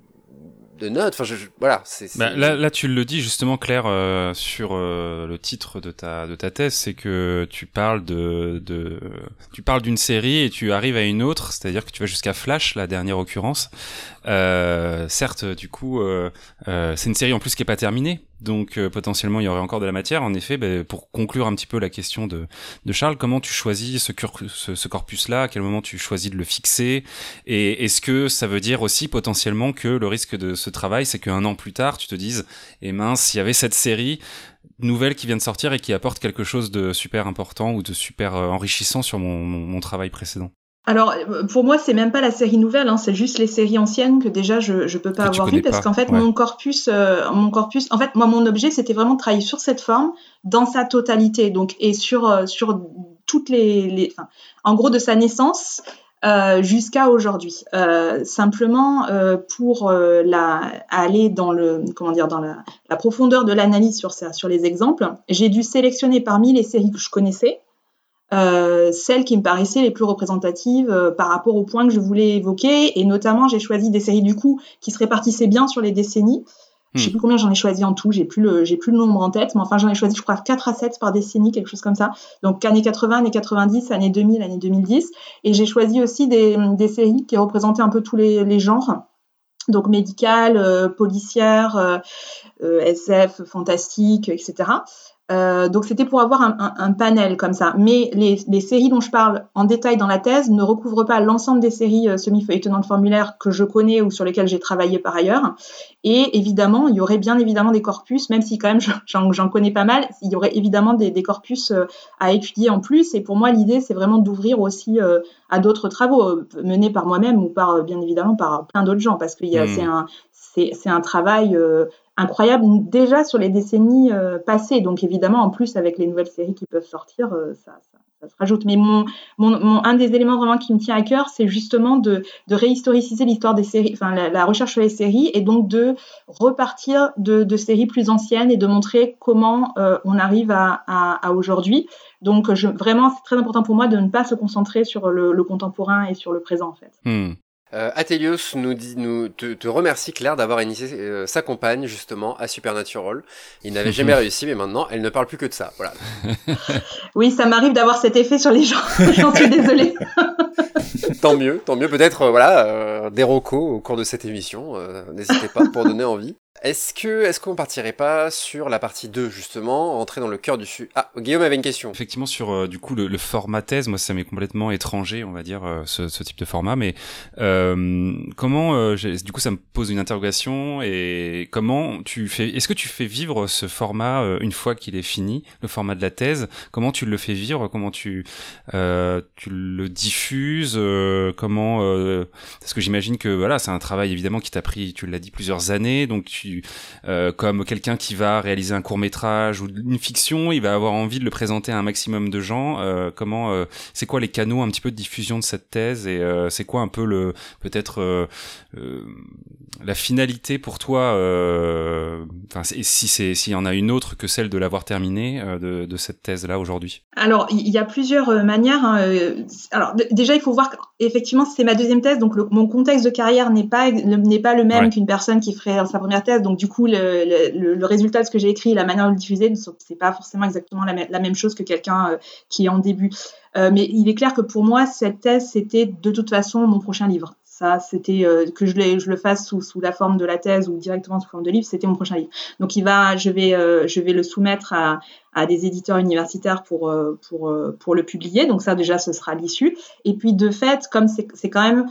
de notes. Enfin, je, voilà. C'est, bah, là, là, tu le dis justement, Claire, euh, sur le titre de ta de ta thèse, c'est que tu parles de, de tu parles d'une série et tu arrives à une autre, c'est-à-dire que tu vas jusqu'à Flash, la dernière occurrence. Certes, du coup, c'est une série en plus qui est pas terminée, donc potentiellement il y aurait encore de la matière. En effet, bah, pour conclure un petit peu la question de, Charles, comment tu choisis ce, corpus-là? À quel moment tu choisis de le fixer? Et est-ce que ça veut dire aussi potentiellement que le risque de ce travail, c'est qu'un an plus tard, tu te dises, eh mince, il y avait cette série nouvelle qui vient de sortir et qui apporte quelque chose de super important ou de super euh, enrichissant sur mon, travail précédent? Alors, euh, pour moi, c'est même pas la série nouvelle, hein, c'est juste les séries anciennes que déjà je je peux pas avoir vues parce qu'en fait mon corpus, euh, mon corpus, en fait moi mon objet c'était vraiment de travailler sur cette forme dans sa totalité, donc et sur sur toutes les, les enfin, en gros de sa naissance euh, jusqu'à aujourd'hui. Euh, simplement euh, pour la, aller dans le comment dire dans la, la profondeur de l'analyse sur ça, sur les exemples, j'ai dû sélectionner parmi les séries que je connaissais celles qui me paraissaient les plus représentatives par rapport aux points que je voulais évoquer et notamment j'ai choisi des séries du coup qui se répartissaient bien sur les décennies je sais hmm. plus combien j'en ai choisi en tout, j'ai plus le j'ai plus le nombre en tête, mais enfin j'en ai choisi je crois 4 à 7 par décennie, quelque chose comme ça. Donc années 80, années 90, années 2000, années 2010 et j'ai choisi aussi des, des séries qui représentaient un peu tous les, les genres. Donc médicales, euh, policières, euh, euh SF, fantastique, etc. Euh, donc c'était pour avoir un, un, un, panel comme ça. Mais les, les, séries dont je parle en détail dans la thèse ne recouvrent pas l'ensemble des séries euh, semi-feuilletonnantes formulaires que je connais ou sur lesquelles j'ai travaillé par ailleurs. Et évidemment, il y aurait bien évidemment des corpus, même si quand même j'en connais pas mal, il y aurait évidemment des, des, corpus euh, à étudier en plus. Et pour moi, l'idée, c'est vraiment d'ouvrir aussi euh, à d'autres travaux menés par moi-même ou par bien évidemment par plein d'autres gens, parce que mmh. c'est un c'est un travail incroyable déjà sur les décennies euh, passées. Donc évidemment, en plus, avec les nouvelles séries qui peuvent sortir, euh, ça, ça, se rajoute. Mais mon, mon, mon, un des éléments vraiment qui me tient à cœur, c'est justement de, de réhistoriciser l'histoire des séries, enfin la, la, recherche sur les séries, et donc de repartir de, de séries plus anciennes et de montrer comment euh, on arrive à, à, à aujourd'hui. Donc je, vraiment, c'est très important pour moi de ne pas se concentrer sur le, le contemporain et sur le présent en fait. Hmm. Euh, Atelios nous dit, nous te, te remercie Claire d'avoir initié euh, sa compagne justement à Supernatural. Il n'avait jamais réussi, mais maintenant elle ne parle plus que de ça. Voilà. oui, ça m'arrive d'avoir cet effet sur les gens. J'en suis désolée. tant mieux, tant mieux. Peut-être euh, voilà euh, des rocos au cours de cette émission. N'hésitez pas pour donner envie. Est-ce que est-ce qu'on partirait pas sur la partie 2 justement, entrer dans le cœur du sujet? Ah, Guillaume avait une question. Effectivement sur euh, du coup le, format thèse, moi ça m'est complètement étranger, on va dire euh, ce, type de format, mais euh, comment euh, du coup ça me pose une interrogation et comment tu fais Est-ce que tu fais vivre ce format une fois qu'il est fini, le format de la thèse? Comment tu le fais vivre? Comment tu tu le diffuses? Comment Parce que j'imagine que voilà c'est un travail évidemment qui t'a pris, tu l'as dit plusieurs années, donc euh, comme quelqu'un qui va réaliser un court métrage ou une fiction, il va avoir envie de le présenter à un maximum de gens. Euh, comment, euh, c'est quoi les canaux un petit peu de diffusion de cette thèse et c'est quoi un peu le peut-être la finalité pour toi Enfin, si c'est s'il y en a une autre que celle de l'avoir terminée de, de, cette thèse là aujourd'hui? Alors il y a plusieurs manières. Hein. Alors déjà il faut voir qu'effectivement c'est ma deuxième thèse, donc le, mon contexte de carrière n'est pas n'est pas le même qu'une personne qui ferait sa première thèse donc du coup, le, le, le résultat de ce que j'ai écrit, la manière de le diffuser, c'est pas forcément exactement la, la même chose que quelqu'un euh, qui est en début. Euh, mais il est clair que pour moi, cette thèse, c'était de toute façon mon prochain livre. Ça, c'était euh, que je, le fasse sous, la forme de la thèse ou directement sous forme de livre, c'était mon prochain livre. Donc, il va, je vais, euh, je vais le soumettre à, des éditeurs universitaires pour, euh, pour, le publier. Donc, ça, déjà, ce sera l'issue. Et puis, de fait, comme c'est quand même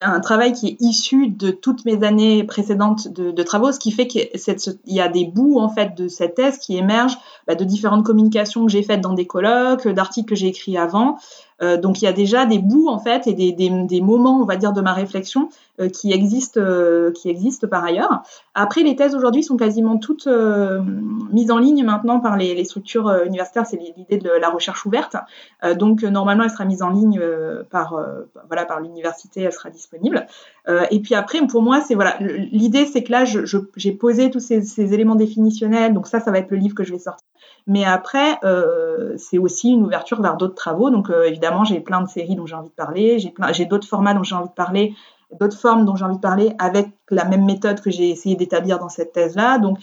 un travail qui est issu de toutes mes années précédentes de, de travaux, ce qui fait qu'il y a des bouts en fait de cette thèse qui émergent bah, de différentes communications que j'ai faites dans des colloques, d'articles que j'ai écrits avant, euh, donc il y a déjà des bouts en fait et des, des, des moments, on va dire, de ma réflexion euh, qui existent, euh, qui existent par ailleurs. Après, les thèses aujourd'hui sont quasiment toutes mises en ligne maintenant par les, les structures universitaires. C'est l'idée de la recherche ouverte. donc normalement, elle sera mise en ligne par voilà par l'université, elle sera disponible. et puis après, pour moi, c'est voilà, l'idée, c'est que là, j'ai posé tous ces, ces éléments définitionnels. Donc ça, ça va être le livre que je vais sortir. Mais après, euh, c'est aussi une ouverture vers d'autres travaux. Donc euh, évidemment, j'ai plein de séries dont j'ai envie de parler, j'ai, plein, j'ai d'autres formats dont j'ai envie de parler d'autres formes dont j'ai envie de parler avec la même méthode que j'ai essayé d'établir dans cette thèse-là. Donc,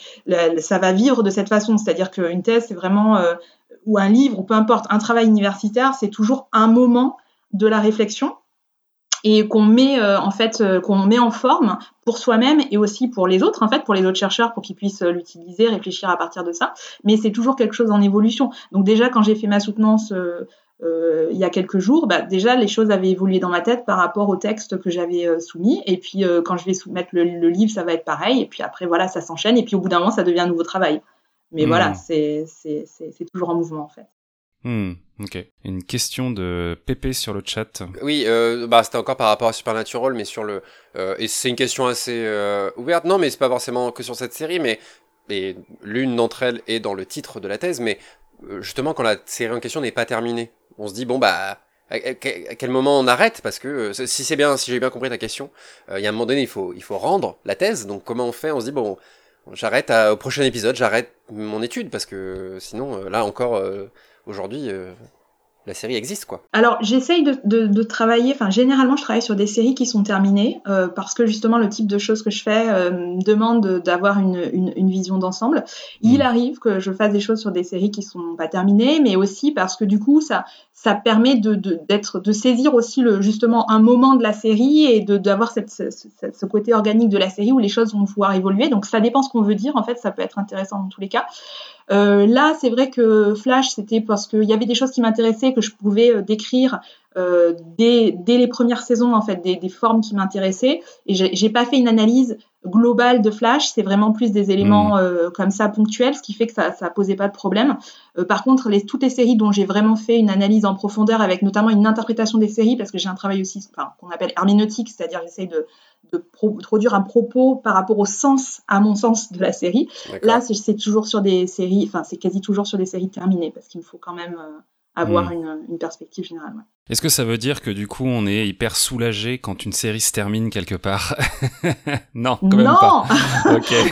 ça va vivre de cette façon, c'est-à-dire qu'une thèse, c'est vraiment, euh, ou un livre, ou peu importe, un travail universitaire, c'est toujours un moment de la réflexion et qu'on met euh, en fait euh, qu'on met en forme pour soi-même et aussi pour les autres en fait pour les autres chercheurs pour qu'ils puissent l'utiliser réfléchir à partir de ça mais c'est toujours quelque chose en évolution donc déjà quand j'ai fait ma soutenance euh, il y a quelques jours, bah, déjà les choses avaient évolué dans ma tête par rapport au texte que j'avais euh, soumis. Et puis euh, quand je vais soumettre le, livre, ça va être pareil. Et puis après, voilà, ça s'enchaîne. Et puis au bout d'un moment, ça devient un nouveau travail. Mais hmm. voilà, c'est toujours en mouvement en fait. Hmm, ok. Une question de Pépé sur le chat. Oui, bah, c'était encore par rapport à Supernatural, mais sur le. et c'est une question assez ouverte. Non, mais c'est pas forcément que sur cette série, mais. Et l'une d'entre elles est dans le titre de la thèse, mais justement quand la série en question n'est pas terminée on se dit bon bah à, quel moment on arrête? Parce que euh, si c'est bien, si j'ai bien compris ta question, euh, il y a un moment donné, il faut, il faut rendre la thèse. Donc comment on fait? On se dit bon, j'arrête au prochain épisode, j'arrête mon étude parce que sinon, euh, là encore, aujourd'hui, la série existe quoi. Alors j'essaye de, de, travailler, enfin généralement je travaille sur des séries qui sont terminées euh, parce que justement le type de choses que je fais euh, demande d'avoir une, une, une, vision d'ensemble. Il mm. arrive que je fasse des choses sur des séries qui sont pas terminées, mais aussi parce que du coup ça ça permet de d'être de, saisir aussi le justement un moment de la série et de d'avoir cette, ce, ce, côté organique de la série où les choses vont pouvoir évoluer. Donc ça dépend ce qu'on veut dire en fait, ça peut être intéressant dans tous les cas. Euh, là, c'est vrai que Flash, c'était parce qu'il y avait des choses qui m'intéressaient, que je pouvais euh, décrire euh, dès, dès, les premières saisons, en fait, des, des formes qui m'intéressaient. Et j'ai pas fait une analyse globale de Flash, c'est vraiment plus des éléments mmh. euh, comme ça ponctuels, ce qui fait que ça ne posait pas de problème. Euh, par contre, les, toutes les séries dont j'ai vraiment fait une analyse en profondeur, avec notamment une interprétation des séries, parce que j'ai un travail aussi enfin, qu'on appelle herméneutique, c'est-à-dire j'essaye de, de produire un propos par rapport au sens, à mon sens, de la série. Là, c'est toujours sur des séries, enfin, c'est quasi toujours sur des séries terminées, parce qu'il me faut quand même avoir hmm. une, perspective générale. Est-ce que ça veut dire que du coup on est hyper soulagé quand une série se termine quelque part Non, quand même non pas.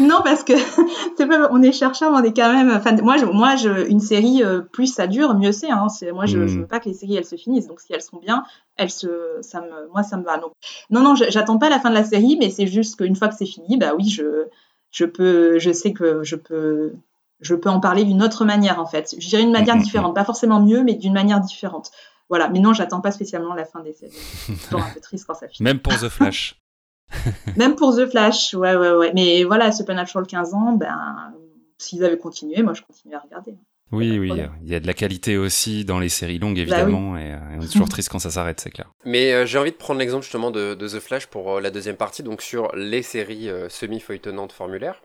non, parce que on est chercheur, on est quand même. Moi, je, moi, je, une série, euh, plus ça dure, mieux c'est. Hein. Moi, je, ne hmm. veux pas que les séries elles se finissent. Donc, si elles sont bien, elles se, ça me, moi, ça me va. Donc, non, non, j'attends pas la fin de la série, mais c'est juste qu'une fois que c'est fini, bah oui, je, je peux, je sais que je peux je peux en parler d'une autre manière en fait. Je dirais une manière mm, mm, mm. différente, pas forcément mieux, mais d'une manière différente. Voilà, mais non, j'attends pas spécialement la fin des séries. C'est un peu triste quand ça finit. Même pour The Flash. Même pour The Flash, ouais, ouais, ouais. Mais voilà, Supernatural 15 ans, ben, s'ils avaient continué, moi je continue à regarder. Oui, oui, il y a de la qualité aussi dans les séries longues, bah évidemment, et, on est toujours triste quand ça s'arrête, c'est clair. Mais euh, j'ai envie de prendre l'exemple justement de, The Flash pour euh, la deuxième partie, donc sur les séries euh, semi-feuilletonnantes formulaires.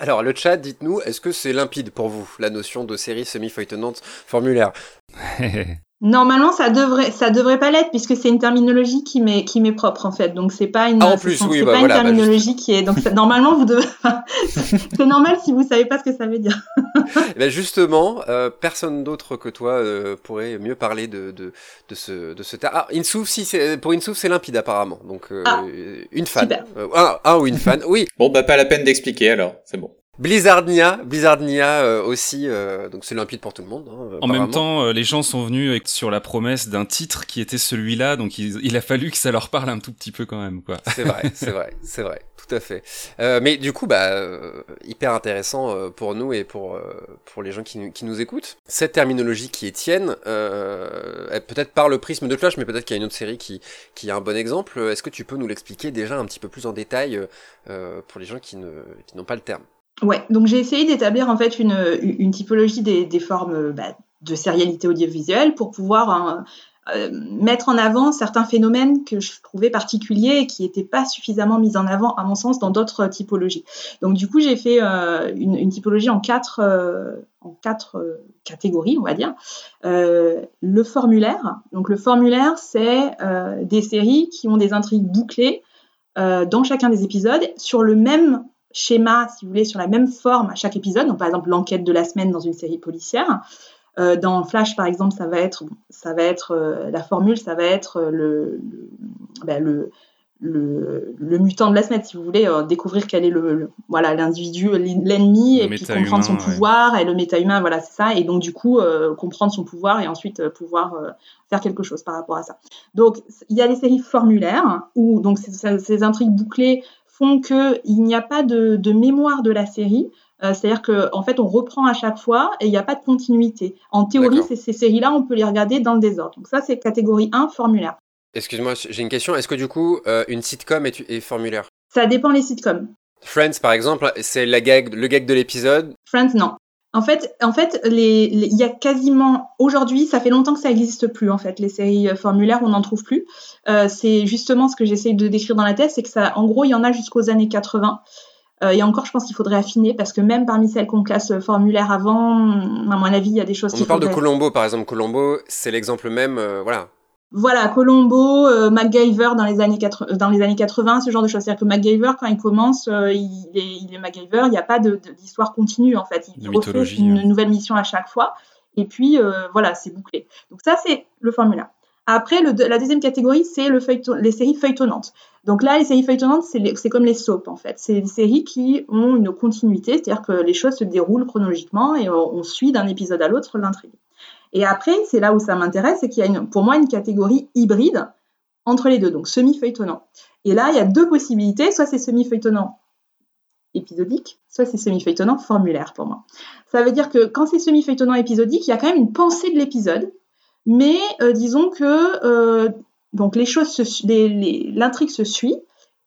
Alors, le chat, dites-nous, est-ce que c'est limpide pour vous, la notion de série semi-feuilletonnante formulaire? Normalement, ça devrait, ça devrait pas l'être puisque c'est une terminologie qui m'est, qui m'est propre en fait. Donc c'est pas une, ah, en plus, oui, bah, pas une bah, terminologie qui est. Donc normalement, vous devez. c'est normal si vous savez pas ce que ça veut dire. Eh ben justement, euh, personne d'autre que toi euh, pourrait mieux parler de, de, de ce, de ce terme. Ah, Insouf, si c'est pour Insouf, c'est limpide apparemment. Donc euh, ah, une fan, un, un, ou une fan, oui. Bon bah pas la peine d'expliquer alors, c'est bon. Blizzardnia, Blizzardnia euh, aussi, euh, donc c'est limpide pour tout le monde. Hein, en même temps, euh, les gens sont venus sur la promesse d'un titre qui était celui-là, donc il, a fallu que ça leur parle un tout petit peu quand même, quoi. C'est vrai, c'est vrai, c'est vrai, tout à fait. mais du coup, bah, hyper intéressant pour nous et pour pour les gens qui, qui nous écoutent. Cette terminologie qui est tienne, peut-être par le prisme de Flash, mais peut-être qu'il y a une autre série qui qui a un bon exemple. Est-ce que tu peux nous l'expliquer déjà un petit peu plus en détail pour les gens qui ne qui n'ont pas le terme? Ouais, donc j'ai essayé d'établir en fait une, une typologie des, des formes bah, de sérialité audiovisuelle pour pouvoir hein, euh, mettre en avant certains phénomènes que je trouvais particuliers et qui n'étaient pas suffisamment mis en avant, à mon sens, dans d'autres typologies. Donc du coup, j'ai fait euh, une, une, typologie en quatre, euh, en quatre catégories, on va dire. le formulaire. Donc le formulaire, c'est des séries qui ont des intrigues bouclées dans chacun des épisodes sur le même schéma, si vous voulez, sur la même forme à chaque épisode. Donc, par exemple, l'enquête de la semaine dans une série policière. Euh, dans Flash, par exemple, ça va être, ça va être euh, la formule, ça va être le, le, ben, le, le, le, mutant de la semaine, si vous voulez, euh, découvrir quel est le, voilà l'individu, l'ennemi, et puis comprendre son pouvoir et le méta-humain, voilà, c'est ça. Et donc du coup, euh, comprendre son pouvoir et ensuite euh, pouvoir faire quelque chose par rapport à ça. Donc il y a les séries formulaires où donc ces, intrigues bouclées font que il n'y a pas de, de, mémoire de la série. C'est-à-dire qu'en en fait, on reprend à chaque fois et il n'y a pas de continuité. En théorie, ces, ces séries-là, on peut les regarder dans le désordre. Donc ça, c'est catégorie 1, formulaire. Excuse-moi, j'ai une question. Est-ce que du coup, euh, une sitcom est, formulaire? Ça dépend les sitcoms. Friends, par exemple, c'est la gag, le gag de l'épisode? Friends, non. En fait, en fait, il y a quasiment aujourd'hui, ça fait longtemps que ça n'existe plus. En fait, les séries euh, formulaires, on n'en trouve plus. Euh, c'est justement ce que j'essaye de décrire dans la thèse, c'est que ça, en gros, il y en a jusqu'aux années 80. et encore, je pense qu'il faudrait affiner parce que même parmi celles qu'on classe formulaire avant, à mon avis, il y a des choses. On parle de Colombo, par exemple. Colombo, c'est l'exemple même. voilà. Voilà, Colombo, euh, MacGyver dans les, années 80, dans les années 80, ce genre de choses. C'est-à-dire que MacGyver, quand il commence, euh, il, est, il, est, MacGyver, il n'y a pas d'histoire continue en fait. Il refait une nouvelle mission à chaque fois. Et puis, euh, voilà, c'est bouclé. Donc ça, c'est le formula. Après, le, la deuxième catégorie, c'est le les séries feuilletonnantes. Donc là, les séries feuilletonnantes, c'est comme les soaps, en fait. C'est des séries qui ont une continuité, c'est-à-dire que les choses se déroulent chronologiquement et on, on suit d'un épisode à l'autre l'intrigue. Et après, c'est là où ça m'intéresse, c'est qu'il y a pour moi une catégorie hybride entre les deux, donc semi-feuilletonnant. Et là, il y a deux possibilités, soit c'est semi-feuilletonnant épisodique, soit c'est semi-feuilletonnant formulaire pour moi. Ça veut dire que quand c'est semi-feuilletonnant épisodique, il y a quand même une pensée de l'épisode, mais euh, disons que euh, donc les choses, l'intrigue se suit,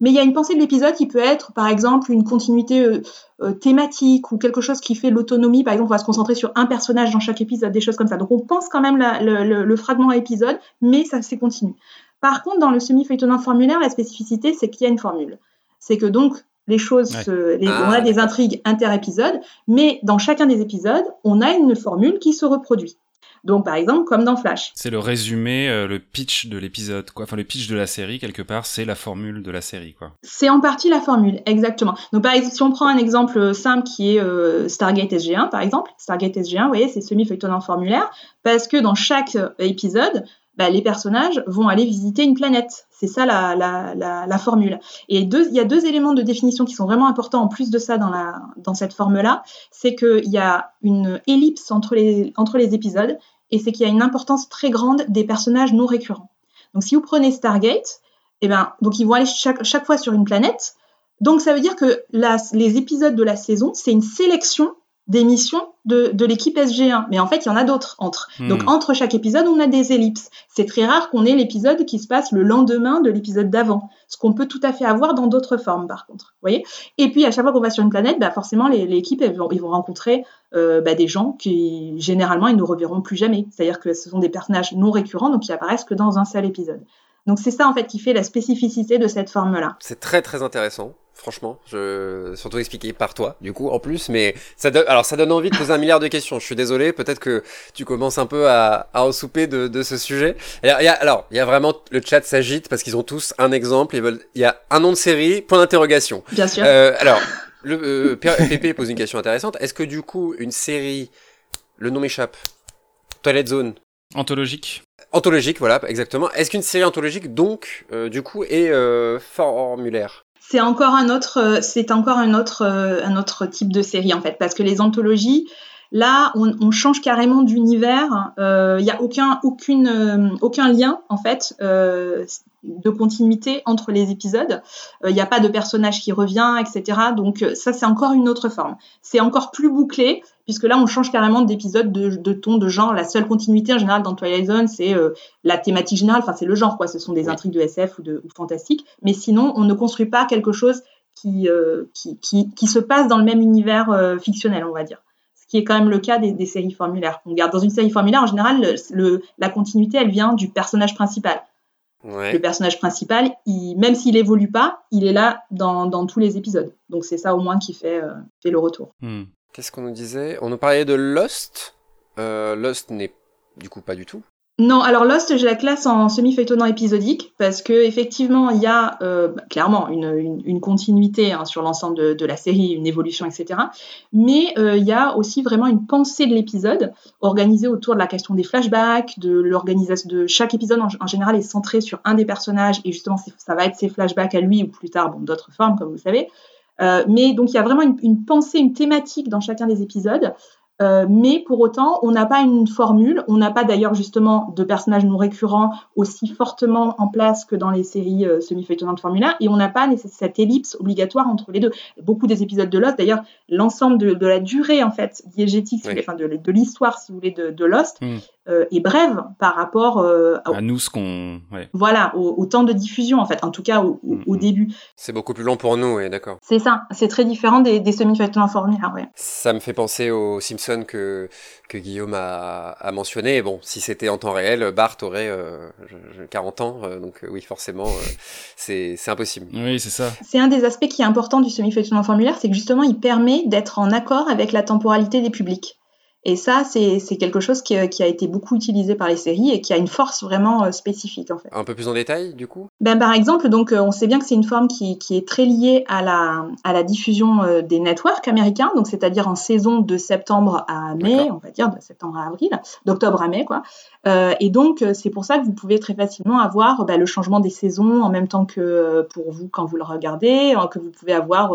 mais il y a une pensée de l'épisode qui peut être, par exemple, une continuité euh, euh, thématique ou quelque chose qui fait l'autonomie. Par exemple, on va se concentrer sur un personnage dans chaque épisode, des choses comme ça. Donc, on pense quand même le, fragment à épisode, mais ça c'est continu. Par contre, dans le semi-feuilletonnant formulaire, la spécificité, c'est qu'il y a une formule. C'est que donc, les choses, on a ah, des intrigues inter-épisodes, mais dans chacun des épisodes, on a une formule qui se reproduit. Donc, par exemple, comme dans Flash. C'est le résumé, euh, le pitch de l'épisode, quoi. Enfin, le pitch de la série, quelque part, c'est la formule de la série, quoi. C'est en partie la formule, exactement. Donc, par exemple, si on prend un exemple simple qui est euh, Stargate SG1, par exemple, Stargate SG1, vous voyez, c'est semi-feuilletonnant formulaire, parce que dans chaque euh, épisode, bah, les personnages vont aller visiter une planète. C'est ça la, la, la, la formule. Et il y a deux éléments de définition qui sont vraiment importants en plus de ça dans, la, dans cette forme-là. C'est qu'il y a une ellipse entre les, entre les épisodes et c'est qu'il y a une importance très grande des personnages non récurrents. Donc si vous prenez Stargate, eh ben, donc ils vont aller chaque, chaque fois sur une planète. Donc ça veut dire que les épisodes de la saison, c'est une sélection des missions de, de l'équipe SG1. Mais en fait, il y en a d'autres entre. Hmm. Donc, entre chaque épisode, on a des ellipses. C'est très rare qu'on ait l'épisode qui se passe le lendemain de l'épisode d'avant. Ce qu'on peut tout à fait avoir dans d'autres formes, par contre. Vous voyez? Et puis, à chaque fois qu'on va sur une planète, bah, forcément, l'équipe, ils vont, ils vont rencontrer euh, bah, des gens qui, généralement, ils ne reverront plus jamais. C'est-à-dire que ce sont des personnages non récurrents, donc qui apparaissent que dans un seul épisode. Donc c'est ça en fait qui fait la spécificité de cette forme-là. C'est très très intéressant, franchement. Je surtout expliqué par toi, du coup, en plus. Mais ça donne, alors ça donne envie de poser un milliard de questions. Je suis désolé, peut-être que tu commences un peu à, à en souper de, de ce sujet. Il y a, alors il y a vraiment le chat s'agite parce qu'ils ont tous un exemple. Ils veulent, il y a un nom de série, point d'interrogation. Bien sûr. Euh, alors le euh, PP pose une question intéressante. Est-ce que du coup une série, le nom m'échappe, Toilet Zone, Anthologique. Anthologique, voilà, exactement. Est-ce qu'une série anthologique, donc, euh, du coup, est euh, formulaire? C'est encore un autre, euh, c'est encore un autre, un autre type de série en fait, parce que les anthologies, là, on, change carrément d'univers. Il n'y a aucun, aucune, aucun lien en fait de continuité entre les épisodes. Il n'y a pas de personnage qui revient, etc. Donc ça, c'est encore une autre forme. C'est encore plus bouclé puisque là on change carrément d'épisode, de, ton, de genre. La seule continuité en général dans Twilight Zone, c'est euh, la thématique générale, enfin c'est le genre, quoi. Ce sont des intrigues de SF ou de ou fantastique, mais sinon on ne construit pas quelque chose qui, euh, qui, qui, se passe dans le même univers euh, fictionnel, on va dire. Qui est quand même le cas des, séries formulaires. On garde dans une série formulaire, en général, le, la continuité, elle vient du personnage principal. Le personnage principal, il, même s'il évolue pas, il est là dans, dans tous les épisodes. Donc c'est ça au moins qui fait, fait le retour. Hmm. Qu'est-ce qu'on nous disait? On nous parlait de Lost. Euh, Lost n'est du coup pas du tout. Non, alors Lost, je la classe en semi-feuilletonnant épisodique parce que effectivement, il y a euh, bah, clairement une, continuité hein, sur l'ensemble de, la série, une évolution, etc. Mais euh, il y a aussi vraiment une pensée de l'épisode organisée autour de la question des flashbacks, de l'organisation de chaque épisode en, général est centré sur un des personnages et justement ça va être ses flashbacks à lui ou plus tard, d'autres formes comme vous savez. Euh, mais donc il y a vraiment une, pensée, une thématique dans chacun des épisodes. Euh, mais pour autant, on n'a pas une formule, on n'a pas d'ailleurs justement de personnages non récurrents aussi fortement en place que dans les séries euh, semi-feuilletonnantes formulaires, et on n'a pas cette ellipse obligatoire entre les deux. Beaucoup des épisodes de Lost, d'ailleurs, l'ensemble de, la durée en fait diégétique, enfin de, l'histoire, si vous voulez, de, Lost, hmm. Euh, est brève par rapport à nous ce qu'on, voilà, au, temps de diffusion en fait, en tout cas au, hmm, hmm. début. C'est beaucoup plus long pour nous, oui, d'accord. C'est ça, c'est très différent des, des semi-feuilletonnants formulaires, ouais. Ça me fait penser aux Simpsons que, que Guillaume a, mentionné. bon, si c'était en temps réel, Bart aurait 40 euh, ans, euh, donc euh, oui, forcément, c'est impossible. Oui, c'est ça. C'est un des aspects qui est important du semi-fonctionnement formulaire, c'est que justement, il permet d'être en accord avec la temporalité des publics. Et ça, c'est quelque chose qui, qui, a été beaucoup utilisé par les séries et qui a une force vraiment euh, spécifique en fait. Un peu plus en détail du coup? Ben, Par exemple, donc, euh, on sait bien que c'est une forme qui, qui, est très liée à la, à la diffusion euh, des networks américains, donc c'est-à-dire en saison de septembre à mai, on va dire de septembre à avril, d'octobre à mai quoi. Euh, et donc c'est pour ça que vous pouvez très facilement avoir ben, le changement des saisons en même temps que pour vous quand vous le regardez, que vous pouvez avoir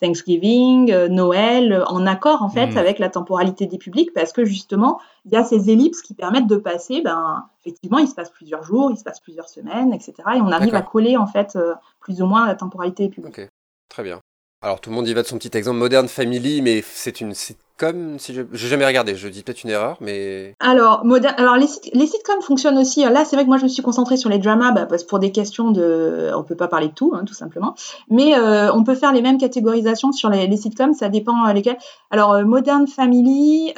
Thanksgiving, Noël en accord en fait mmh. avec la temporalité des publics parce que justement, il y a ces ellipses qui permettent de passer, ben, effectivement, il se passe plusieurs jours, il se passe plusieurs semaines, etc. Et on arrive à coller, en fait, euh, plus ou moins la temporalité publique. Ok, très bien. Alors, tout le monde y va de son petit exemple Modern Family, mais c'est une sitcom, si je jamais regardé, je dis peut-être une erreur, mais... Alors, alors les, les sitcoms fonctionnent aussi. Là, c'est vrai que moi, je me suis concentrée sur les dramas, bah, parce pour des questions de... On peut pas parler de tout, hein, tout simplement. Mais euh, on peut faire les mêmes catégorisations sur les, les sitcoms, ça dépend euh, lesquels. Alors, euh, Modern Family...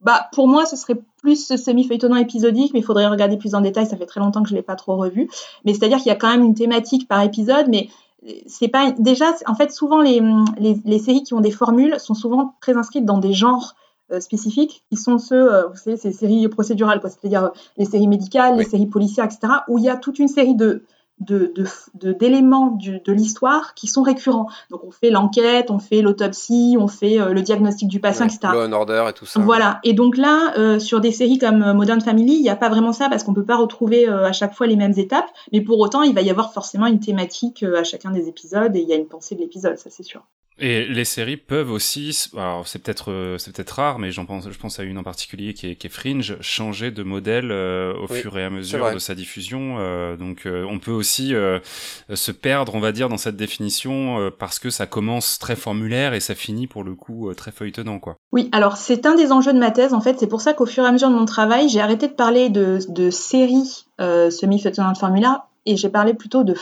Bah, pour moi, ce serait plus semi-feuilletonnant épisodique, mais il faudrait regarder plus en détail. Ça fait très longtemps que je ne l'ai pas trop revu. Mais c'est-à-dire qu'il y a quand même une thématique par épisode, mais c'est pas déjà en fait souvent les, les, séries qui ont des formules sont souvent très inscrites dans des genres euh, spécifiques qui sont ceux euh, vous savez ces séries procédurales c'est-à-dire les séries médicales les séries policières etc où il y a toute une série de d'éléments de, de, l'histoire qui sont récurrents. Donc on fait l'enquête, on fait l'autopsie, on fait euh, le diagnostic du patient, etc. Law order et tout ça. Voilà. Et donc là, euh, sur des séries comme euh, Modern Family, il n'y a pas vraiment ça parce qu'on peut pas retrouver à chaque fois les mêmes étapes. Mais pour autant, il va y avoir forcément une thématique à chacun des épisodes et il y a une pensée de l'épisode, ça c'est sûr. Et les séries peuvent aussi, alors c'est peut-être euh, c'est peut-être rare, mais j'en pense, je pense à une en particulier qui est, qui est Fringe, changer de modèle euh, au fur et à mesure de sa diffusion. Euh, donc on peut aussi se perdre, on va dire, dans cette définition parce que ça commence très formulaire et ça finit pour le coup très feuilletonnant, quoi. Oui, alors c'est un des enjeux de ma thèse. En fait, c'est pour ça qu'au fur et à mesure de mon travail, j'ai arrêté de parler de, de séries semi-feuilletonnantes formulaires et j'ai parlé plutôt de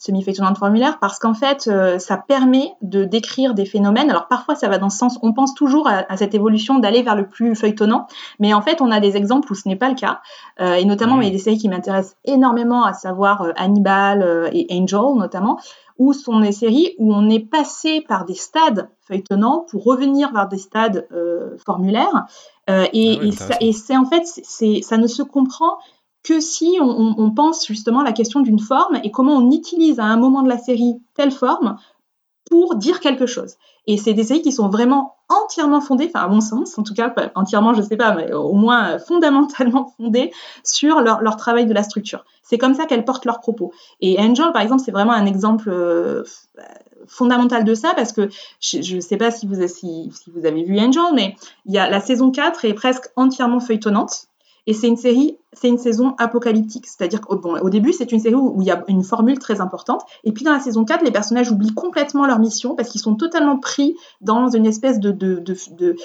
formes semi-feuilletonnante formulaire parce qu'en fait, euh, ça permet de décrire des phénomènes. Alors parfois, ça va dans ce sens, on pense toujours à, cette évolution d'aller vers le plus feuilletonnant, mais en fait, on a des exemples où ce n'est pas le cas. Euh, et notamment, mmh. il y a des séries qui m'intéressent énormément, à savoir euh, Hannibal et Angel notamment, où sont des séries où on est passé par des stades feuilletonnants pour revenir vers des stades formulaires. et, ah et c'est en fait, ça ne se comprend que si on, pense justement à la question d'une forme et comment on utilise à un moment de la série telle forme pour dire quelque chose. Et c'est des séries qui sont vraiment entièrement fondées, enfin à mon sens, en tout cas entièrement, je ne sais pas, mais au moins fondamentalement fondées sur leur, travail de la structure. C'est comme ça qu'elles portent leurs propos. Et Angel, par exemple, c'est vraiment un exemple euh, fondamental de ça parce que je ne sais pas si vous, avez vu Angel, mais y a la saison 4 est presque entièrement feuilletonnante. Et c'est une série, c'est une saison apocalyptique. C'est-à-dire qu'au bon, au début, c'est une série où, il y a une formule très importante. Et puis dans la saison 4, les personnages oublient complètement leur mission parce qu'ils sont totalement pris dans une espèce de, de, de,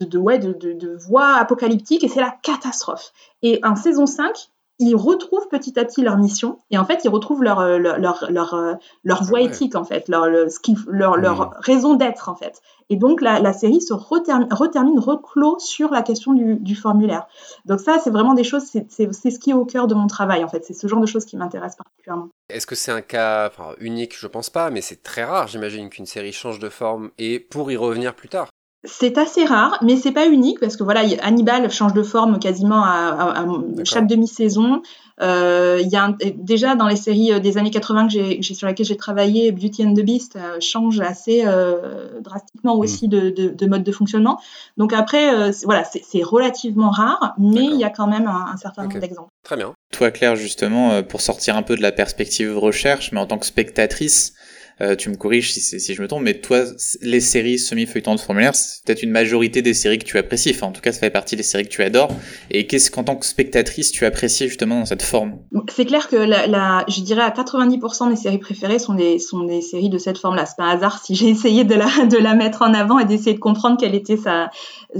de ouais, de, de, de voie apocalyptique et c'est la catastrophe. Et en saison 5, ils retrouvent petit à petit leur mission et en fait ils retrouvent leur euh, leur leur leur, euh, leur voie éthique en fait leur leur, leur mmh. raison d'être en fait. Et donc la, la série se retermine, retermine reclos sur la question du, du formulaire. Donc ça c'est vraiment des choses c'est ce qui est au cœur de mon travail en fait. C'est ce genre de choses qui m'intéressent particulièrement. Est-ce que c'est un cas unique? Je pense pas mais c'est très rare j'imagine qu'une série change de forme et pour y revenir plus tard c'est assez rare, mais c'est pas unique parce que voilà, Hannibal change de forme quasiment à, chaque demi-saison. Euh, il y a déjà dans les séries euh, des années 80 que j'ai, sur lesquelles j'ai travaillé, Beauty and the Beast euh, change assez drastiquement aussi mm. de, mode de fonctionnement. Donc après, voilà, c'est, relativement rare, mais il y a quand même un, certain nombre d'exemples. Très bien. Toi, Claire, justement, pour sortir un peu de la perspective recherche, mais en tant que spectatrice, euh, tu me corriges si, si je me trompe, mais toi, les séries semi-feuilletons de formulaire, c'est peut-être une majorité des séries que tu apprécies. Enfin, en tout cas, ça fait partie des séries que tu adores. Et qu'est-ce qu'en tant que spectatrice, tu apprécies justement dans cette forme? C'est clair que la, la, je dirais à 90% mes séries préférées sont des, sont des séries de cette forme-là. C'est pas un hasard si j'ai essayé de la, de la mettre en avant et d'essayer de comprendre quelle était sa,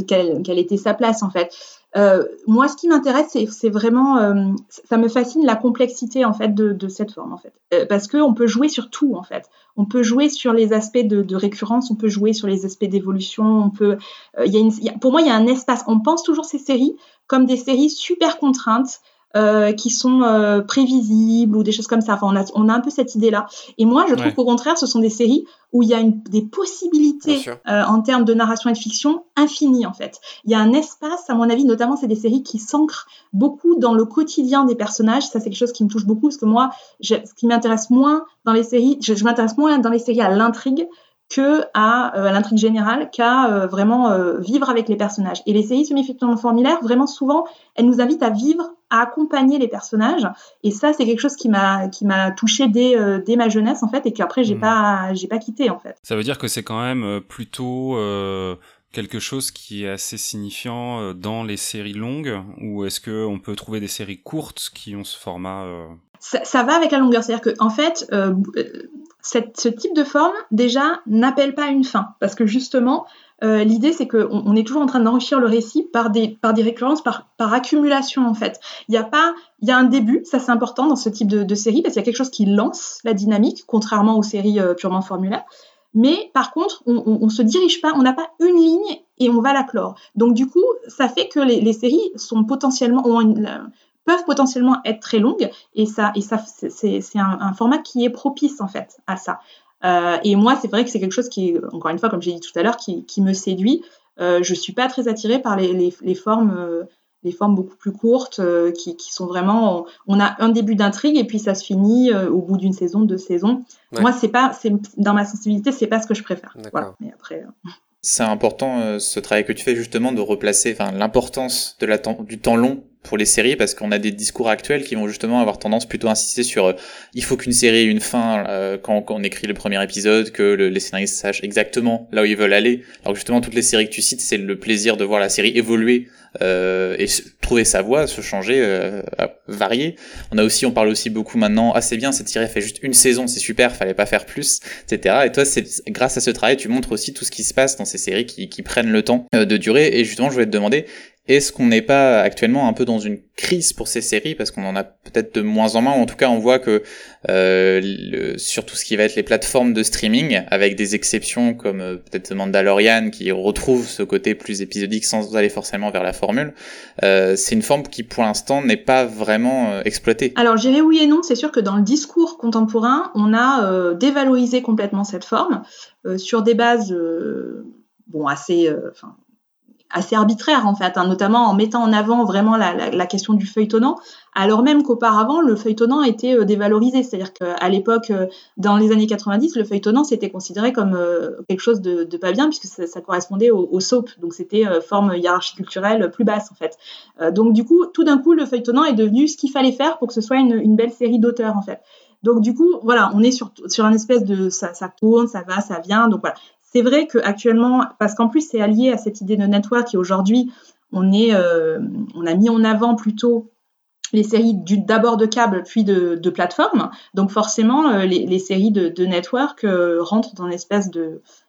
quelle, quelle était sa place en fait. Euh, moi, ce qui m'intéresse, c'est vraiment, euh, ça me fascine la complexité en fait de, cette forme en fait, euh, parce qu'on peut jouer sur tout en fait. On peut jouer sur les aspects de, récurrence, on peut jouer sur les aspects d'évolution. On peut, a pour moi, il y a un espace. On pense toujours ces séries comme des séries super contraintes euh, qui sont euh, prévisibles ou des choses comme ça. Enfin, on a, on a un peu cette idée-là. Et moi, je trouve qu'au contraire, ce sont des séries où il y a une, des possibilités euh, en termes de narration et de fiction infinies, en fait. Il y a un espace, à mon avis, notamment, c'est des séries qui s'ancrent beaucoup dans le quotidien des personnages. Ça, c'est quelque chose qui me touche beaucoup, parce que moi, ce qui m'intéresse moins dans les séries, je, je m'intéresse moins dans les séries à l'intrigue que à, euh, l'intrigue générale, qu'à euh, vraiment euh, vivre avec les personnages. Et les séries semi-fictions formulaire, vraiment souvent, elles nous invitent à vivre, à accompagner les personnages. Et ça, c'est quelque chose qui m'a qui m'a touché dès, dès ma jeunesse en fait, et qu'après j'ai hmm. pas j'ai pas quitté en fait. Ça veut dire que c'est quand même plutôt quelque chose qui est assez signifiant dans les séries longues, ou est-ce que on peut trouver des séries courtes qui ont ce format ça, va avec la longueur. C'est-à-dire qu'en en fait, euh, ce type de forme, déjà, n'appelle pas une fin. Parce que justement, euh, l'idée, c'est qu'on on est toujours en train d'enrichir le récit par des, par des récurrences, par, par accumulation, en fait. Il y a pas, il y a un début, ça c'est important dans ce type de, série, parce qu'il y a quelque chose qui lance la dynamique, contrairement aux séries euh, purement formulaires. Mais par contre, on ne se dirige pas, on n'a pas une ligne et on va la clore. Donc du coup, ça fait que les, séries sont potentiellement une, peuvent potentiellement être très longues et ça, et ça c'est un, format qui est propice en fait à ça. Euh, et moi, c'est vrai que c'est quelque chose qui, encore une fois, comme j'ai dit tout à l'heure, qui, qui, me séduit. Euh, je suis pas très attirée par les, les, les formes, euh, les formes beaucoup plus courtes, euh, qui, qui, sont vraiment, on, a un début d'intrigue et puis ça se finit au bout d'une saison, deux saisons. Moi, c'est pas, c'est dans ma sensibilité, c'est pas ce que je préfère. Voilà. Mais après. C'est important ce travail que tu fais justement de replacer, enfin l'importance de la du temps long pour les séries parce qu'on a des discours actuels qui vont justement avoir tendance plutôt à insister sur euh, il faut qu'une série ait une fin euh, quand, on écrit le premier épisode, que les scénaristes sachent exactement là où ils veulent aller. Alors justement toutes les séries que tu cites, c'est le plaisir de voir la série évoluer euh, et trouver sa voie, se changer, euh, varier. On a aussi, on parle aussi beaucoup maintenant, ah c'est bien cette série fait juste une saison, c'est super, fallait pas faire plus, etc. Et toi, c'est grâce à ce travail, tu montres aussi tout ce qui se passe dans ces séries qui, qui prennent le temps de durer. Et justement, je voulais te demander, est-ce qu'on n'est pas actuellement un peu dans une crise pour ces séries parce qu'on en a peut-être de moins en moins. En tout cas, on voit que euh, sur tout ce qui va être les plateformes de streaming, avec des exceptions comme euh, peut-être Mandalorian qui retrouve ce côté plus épisodique sans aller forcément vers la formule, euh, c'est une forme qui pour l'instant n'est pas vraiment euh, exploitée. Alors, j'irai oui et non. C'est sûr que dans le discours contemporain, on a euh, dévalorisé complètement cette forme sur des bases bon assez, enfin assez arbitraire en fait, hein, notamment en mettant en avant vraiment la, question du feuilletonnant, alors même qu'auparavant le feuilletonnant était euh, dévalorisé, c'est-à-dire qu'à l'époque, euh, dans les années 90, le feuilletonnant c'était considéré comme euh, quelque chose de, pas bien puisque ça, correspondait au, soap, donc c'était forme hiérarchie culturelle plus basse en fait. donc du coup, tout d'un coup, le feuilletonnant est devenu ce qu'il fallait faire pour que ce soit une, une belle série d'auteurs en fait. Donc du coup, voilà, on est sur, sur un espèce de ça, ça tourne, ça va, ça vient. Donc voilà, c'est vrai qu'actuellement, parce qu'en plus c'est allié à cette idée de network et aujourd'hui on, est, euh, on a mis en avant plutôt les séries d'abord de câble puis de, de plateforme. Donc forcément, euh, les, séries de, de network euh, rentrent dans une espèce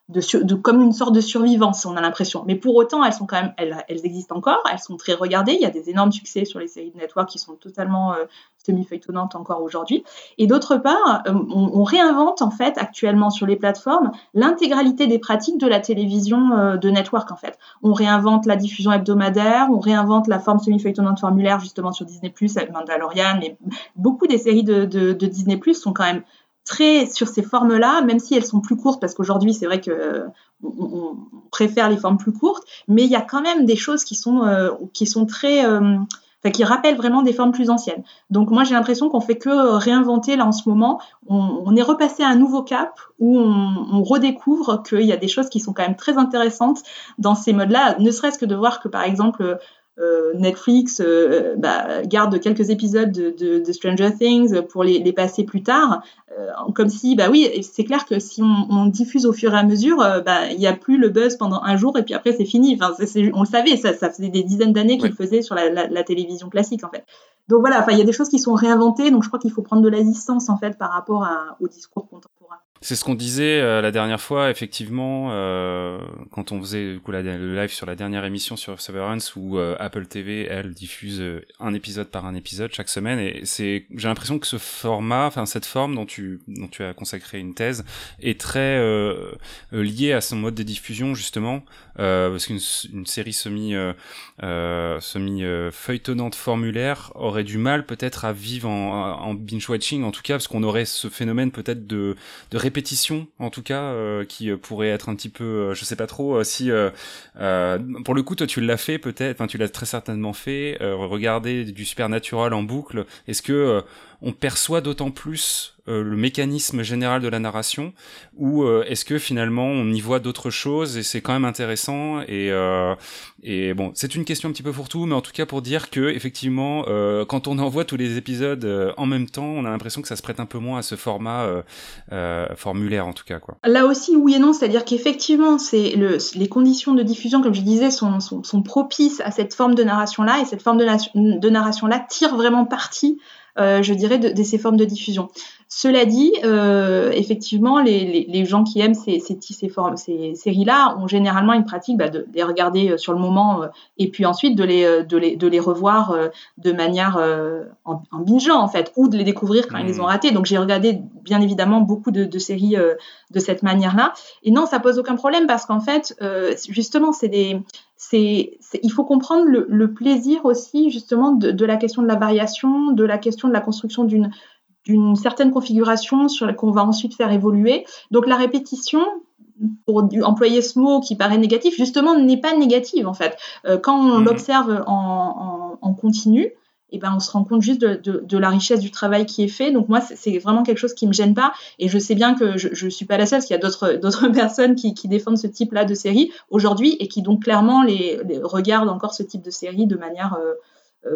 de, de, comme une sorte de survivance, on a l'impression. Mais pour autant, elles sont quand même, elles, existent encore, elles sont très regardées. Il y a des énormes succès sur les séries de network qui sont totalement euh, semi-feuilletonnantes encore aujourd'hui. Et d'autre part, euh, on, réinvente en fait actuellement sur les plateformes l'intégralité des pratiques de la télévision euh, de network en fait. On réinvente la diffusion hebdomadaire, on réinvente la forme semi-feuilletonnante formulaire justement sur Disney+, avec Mandalorian, et beaucoup des séries de, de, de Disney+, sont quand même très sur ces formes-là, même si elles sont plus courtes, parce qu'aujourd'hui, c'est vrai que on, préfère les formes plus courtes, mais il y a quand même des choses qui sont, qui sont très qui rappelle vraiment des formes plus anciennes. Donc moi j'ai l'impression qu'on fait que réinventer là en ce moment. On, est repassé à un nouveau cap où on, redécouvre qu'il y a des choses qui sont quand même très intéressantes dans ces modes-là, ne serait-ce que de voir que par exemple euh, Netflix euh, bah, garde quelques épisodes de, Stranger Things pour les, passer plus tard, euh, comme si, bah oui, c'est clair que si on, diffuse au fur et à mesure, bah, il n'y a plus le buzz pendant un jour et puis après c'est fini. Enfin, on le savait, ça, ça faisait des dizaines d'années qu'il le faisait sur la, télévision classique en fait. Donc voilà, enfin il y a des choses qui sont réinventées, donc je crois qu'il faut prendre de la distance en fait par rapport au discours contemporain. C'est ce qu'on disait euh, la dernière fois, effectivement, euh, quand on faisait coup, le live sur la dernière émission sur Severance, où euh, Apple TV, elle, diffuse un épisode par un épisode chaque semaine. Et c'est, j'ai l'impression que ce format, enfin cette forme dont tu, dont tu as consacré une thèse, est très lié à son mode de diffusion justement, parce qu'une une série semi, semi feuilletonnante formulaire aurait du mal peut-être à vivre en, en binge watching, en tout cas, parce qu'on aurait ce phénomène peut-être de, de répétition en tout cas euh, qui euh, pourrait être un petit peu euh, je sais pas trop si pour le coup toi tu l'as fait peut-être enfin tu l'as très certainement fait regarder du supernatural en boucle est-ce que on perçoit d'autant plus euh, le mécanisme général de la narration ou euh, est-ce que finalement on y voit d'autres choses et c'est quand même intéressant et euh, et bon c'est une question un petit peu pour tout mais en tout cas pour dire que effectivement quand on envoie tous les épisodes en même temps on a l'impression que ça se prête un peu moins à ce format formulaire en tout cas quoi. Là aussi oui et non c'est à dire qu'effectivement c'est le les conditions de diffusion comme je disais sont, propices à cette forme de narration là et cette forme de, narration là tire vraiment parti je dirais, de, ces formes de diffusion. Cela dit, euh, effectivement, les, les, gens qui aiment ces, ces, ces, formes, ces séries-là ont généralement une pratique bah, de les regarder euh, sur le moment euh, et puis ensuite de les, de les, de les revoir euh, de manière en, en bingeant en fait, ou de les découvrir quand ils les ont mmh. ratés. Donc j'ai regardé bien évidemment beaucoup de, de séries de cette manière-là. Et non, ça pose aucun problème parce qu'en fait, justement, c'est des, c'est, il faut comprendre le, le, plaisir aussi justement de, de, la question de la variation, de la question de la construction d'une d'une certaine configuration sur qu'on va ensuite faire évoluer. Donc la répétition, pour employer ce mot qui paraît négatif, justement n'est pas négative en fait. Euh, quand on mhm. l'observe en, en, continu, eh ben on se rend compte juste de, de, de, la richesse du travail qui est fait. Donc moi, c'est vraiment quelque chose qui me gêne pas. Et je sais bien que je ne suis pas la seule, parce qu'il y a d'autres personnes qui, qui, défendent ce type-là de série aujourd'hui et qui donc clairement les, regardent encore ce type de série de manière euh,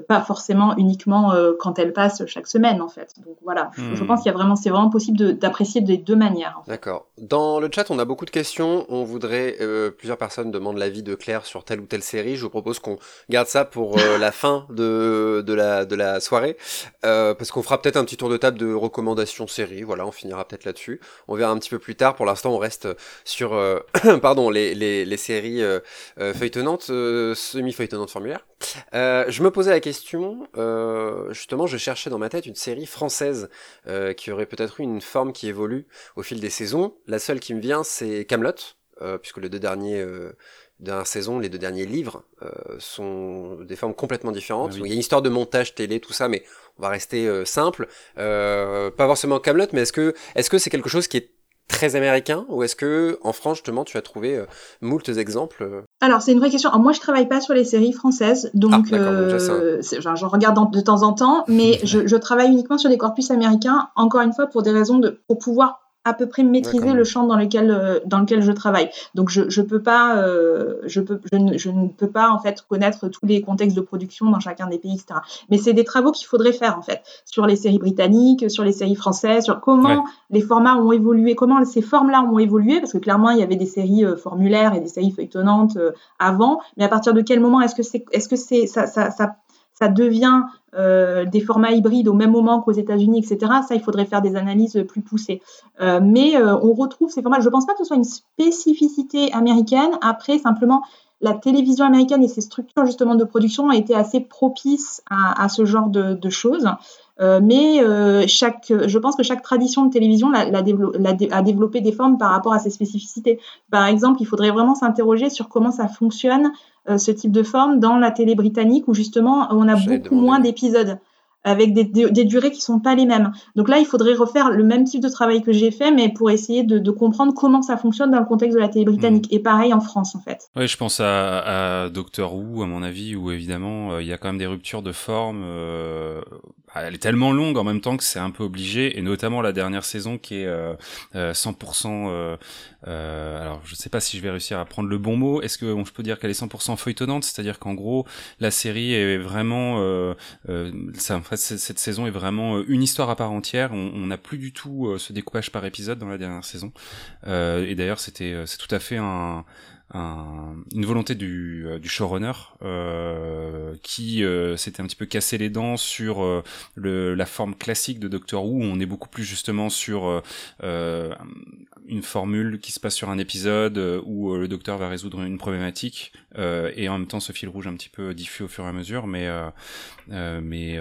pas forcément uniquement euh, quand elle passe chaque semaine en fait. Donc voilà, je, hmm. pense qu'il y a vraiment, c'est vraiment possible d'apprécier des deux manières. D'accord. Dans le chat, on a beaucoup de questions. On voudrait, euh, plusieurs personnes demandent l'avis de Claire sur telle ou telle série. Je vous propose qu'on garde ça pour la fin de, de, la, de la soirée, parce qu'on fera peut-être un petit tour de table de recommandations séries. Voilà, on finira peut-être là-dessus. On verra un petit peu plus tard. Pour l'instant, on reste sur, pardon, les, les, les séries feuilletonnantes, semi-feuilletonnantes formulaires. Je me posais la question, euh, justement, je cherchais dans ma tête une série française euh, qui aurait peut-être eu une forme qui évolue au fil des saisons. La seule qui me vient, c'est Camelot, euh, puisque les deux derniers dernières saisons, les deux derniers livres sont des formes complètement différentes. Ah il y a une histoire de montage télé, tout ça, mais on va rester simple. pas forcément Camelot, mais est-ce que est-ce que c'est quelque chose qui est très américain ou est-ce que en France justement tu as trouvé euh, moult exemples euh Alors c'est une vraie question. moi je travaille pas sur les séries françaises, donc ah, euh, j'en regarde de temps en temps, mais je, je, travaille uniquement sur des corpus américains. Encore une fois pour des raisons de pour pouvoir à peu près maîtriser le champ dans lequel euh, dans lequel je travaille. Donc je je peux pas euh, je peux je ne, je ne, peux pas en fait connaître tous les contextes de production dans chacun des pays etc. Mais c'est des travaux qu'il faudrait faire en fait sur les séries britanniques, sur les séries françaises, sur comment les formats ont évolué, comment ces formes-là ont évolué parce que clairement il y avait des séries euh, formulaires et des séries feuilletonnantes avant, mais à partir de quel moment est-ce que c'est est-ce que c'est ça, ça, ça ça devient euh, des formats hybrides au même moment qu'aux États-Unis, etc. Ça, il faudrait faire des analyses plus poussées. Euh, mais euh, on retrouve ces formats. Je ne pense pas que ce soit une spécificité américaine. Après, simplement, la télévision américaine et ses structures justement de production ont été assez propices à, ce genre de, choses. Mais chaque, je pense que chaque tradition de télévision a développé des formes par rapport à ses spécificités. Par exemple, il faudrait vraiment s'interroger sur comment ça fonctionne euh, ce type de forme dans la télé britannique où justement on a beaucoup moins d'épisodes. avec des, des, durées qui sont pas les mêmes. Donc là, il faudrait refaire le même type de travail que j'ai fait, mais pour essayer de, de, comprendre comment ça fonctionne dans le contexte de la télé britannique. Mmh. Et pareil en France, en fait. Oui, je pense à, à Doctor Who, à mon avis, où évidemment, euh, il y a quand même des ruptures de forme. Euh, elle est tellement longue en même temps que c'est un peu obligé, et notamment la dernière saison qui est euh, 100%. Euh, euh, alors, je sais pas si je vais réussir à prendre le bon mot. Est-ce que je peux dire qu'elle est 100% feuilletonnante, c'est-à-dire qu'en gros, la série est vraiment, en fait, cette saison est vraiment une histoire à part entière. On n'a plus du tout ce découpage par épisode dans la dernière saison. et d'ailleurs, c'était, c'est tout à fait un un, une volonté du, euh, du showrunner euh, qui euh, s'était un petit peu cassé les dents sur euh, le, la forme classique de Doctor Who. Où on est beaucoup plus justement sur euh, une formule qui se passe sur un épisode où le docteur va résoudre une problématique et en même temps ce fil rouge un petit peu diffus au fur et à mesure. Mais mais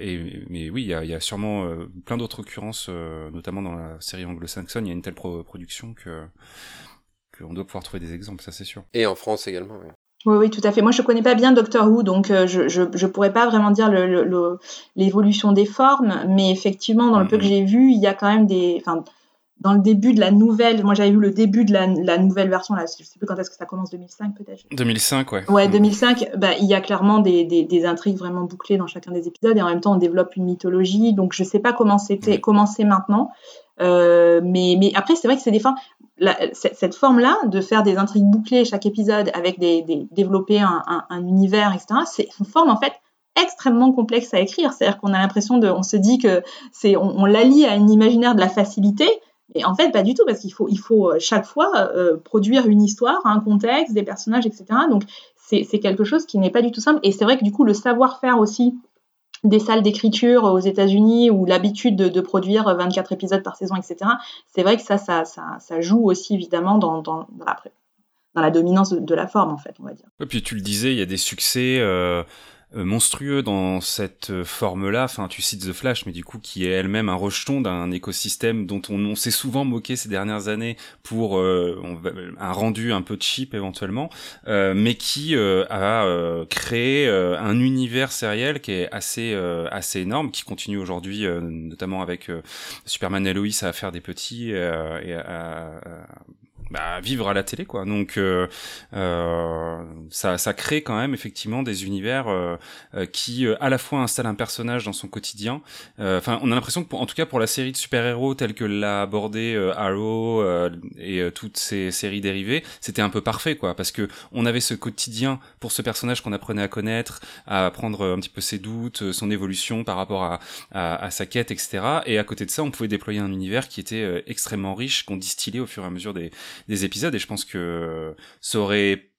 et, mais oui, il y a, y a, sûrement plein d'autres occurrences, notamment dans la série anglo-saxonne. Il y a une telle production que on doit pouvoir trouver des exemples, ça c'est sûr. Et en France également, oui. Oui, oui, tout à fait. Moi, je connais pas bien Doctor Who, donc euh, je, je, pourrais pas vraiment dire l'évolution le, des formes, mais effectivement, dans le peu que j'ai vu, il y a quand même des, enfin, dans le début de la nouvelle, moi j'avais vu le début de la, nouvelle version, là, je sais plus quand est-ce que ça commence, 2005 peut-être 2005, ouais. Ouais, 2005, mm. bah, il y a clairement des, des, intrigues vraiment bouclées dans chacun des épisodes, et en même temps on développe une mythologie, donc je sais pas comment c'était, mm. comment c'est maintenant, euh, mais, après c'est vrai que c'est des fins, cette forme-là, de faire des intrigues bouclées chaque épisode avec des, développer un, univers, etc., c'est une forme en fait extrêmement complexe à écrire. C'est-à-dire qu'on a l'impression de, on se dit que c'est, on, l'allie à un imaginaire de la facilité, et en fait pas du tout parce qu'il faut, il faut euh, chaque fois euh, produire une histoire, un contexte, des personnages, etc. Donc c'est quelque chose qui n'est pas du tout simple. Et c'est vrai que du coup le savoir-faire aussi des salles d'écriture aux États-Unis ou l'habitude de, produire 24 épisodes par saison, etc. C'est vrai que ça, ça, ça, joue aussi évidemment dans, la, dominance de, la forme, en fait, on va dire. Et puis tu le disais, il y a des succès. Euh, monstrueux dans cette euh, forme-là. Enfin, tu cites The Flash, mais du coup, qui est elle-même un rejeton d'un écosystème dont on, s'est souvent moqué ces dernières années pour euh, un rendu un peu cheap éventuellement, mais qui a créé un univers sériel qui est assez assez énorme, qui continue aujourd'hui, notamment avec Superman et Lois à faire des petits et à bah, vivre à la télé quoi. Donc euh, euh, ça, ça crée quand même effectivement des univers euh, euh qui euh, à la fois installent un personnage dans son quotidien enfin on a l'impression que en tout cas pour la série de super héros telle que l'a abordé Arrow et toutes ces séries dérivées c'était un peu parfait quoi. Parce que on avait ce quotidien pour ce personnage qu'on apprenait à connaître à apprendre un petit peu ses doutes son évolution par rapport à, à, à sa quête etc et à côté de ça on pouvait déployer un univers qui était extrêmement riche qu'on distillait au fur et à mesure des des épisodes et je pense que ça aurait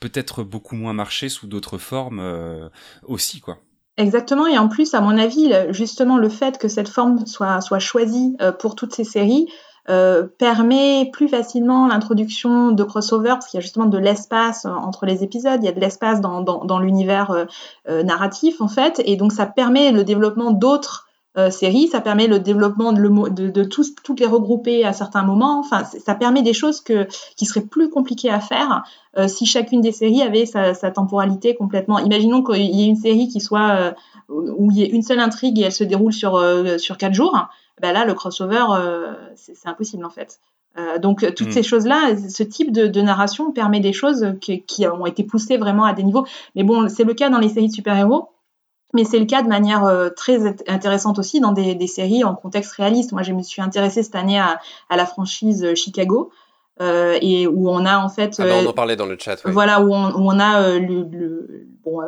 peut-être beaucoup moins marché sous d'autres formes euh, aussi quoi. Exactement, et en plus, à mon avis, justement, le fait que cette forme soit, choisie euh, pour toutes ces séries euh, permet plus facilement l'introduction de crossover, parce qu'il y a justement de l'espace entre les épisodes, il y a de l'espace dans l'univers narratif, en fait, et donc ça permet le développement d'autres euh, série, ça permet le développement de, de, de tous, toutes les regrouper à certains moments. Enfin, ça permet des choses que, qui seraient plus compliquées à faire euh, si chacune des séries avait sa, sa temporalité complètement. Imaginons qu'il y ait une série qui soit euh, où il y ait une seule intrigue et elle se déroule sur sur quatre jours. Ben là, le crossover, c'est impossible en fait. donc toutes mm. ces choses-là, ce type de, de, narration permet des choses qui, qui ont été poussées vraiment à des niveaux. Mais bon, c'est le cas dans les séries de super-héros mais c'est le cas de manière euh, très intéressante aussi dans des, des, séries en contexte réaliste. Moi, je me suis intéressée cette année à, à la franchise euh, Chicago. Euh, et où on a en fait. Ah bah on en parlait dans le chat. Voilà, où on, où on a le, le, bon,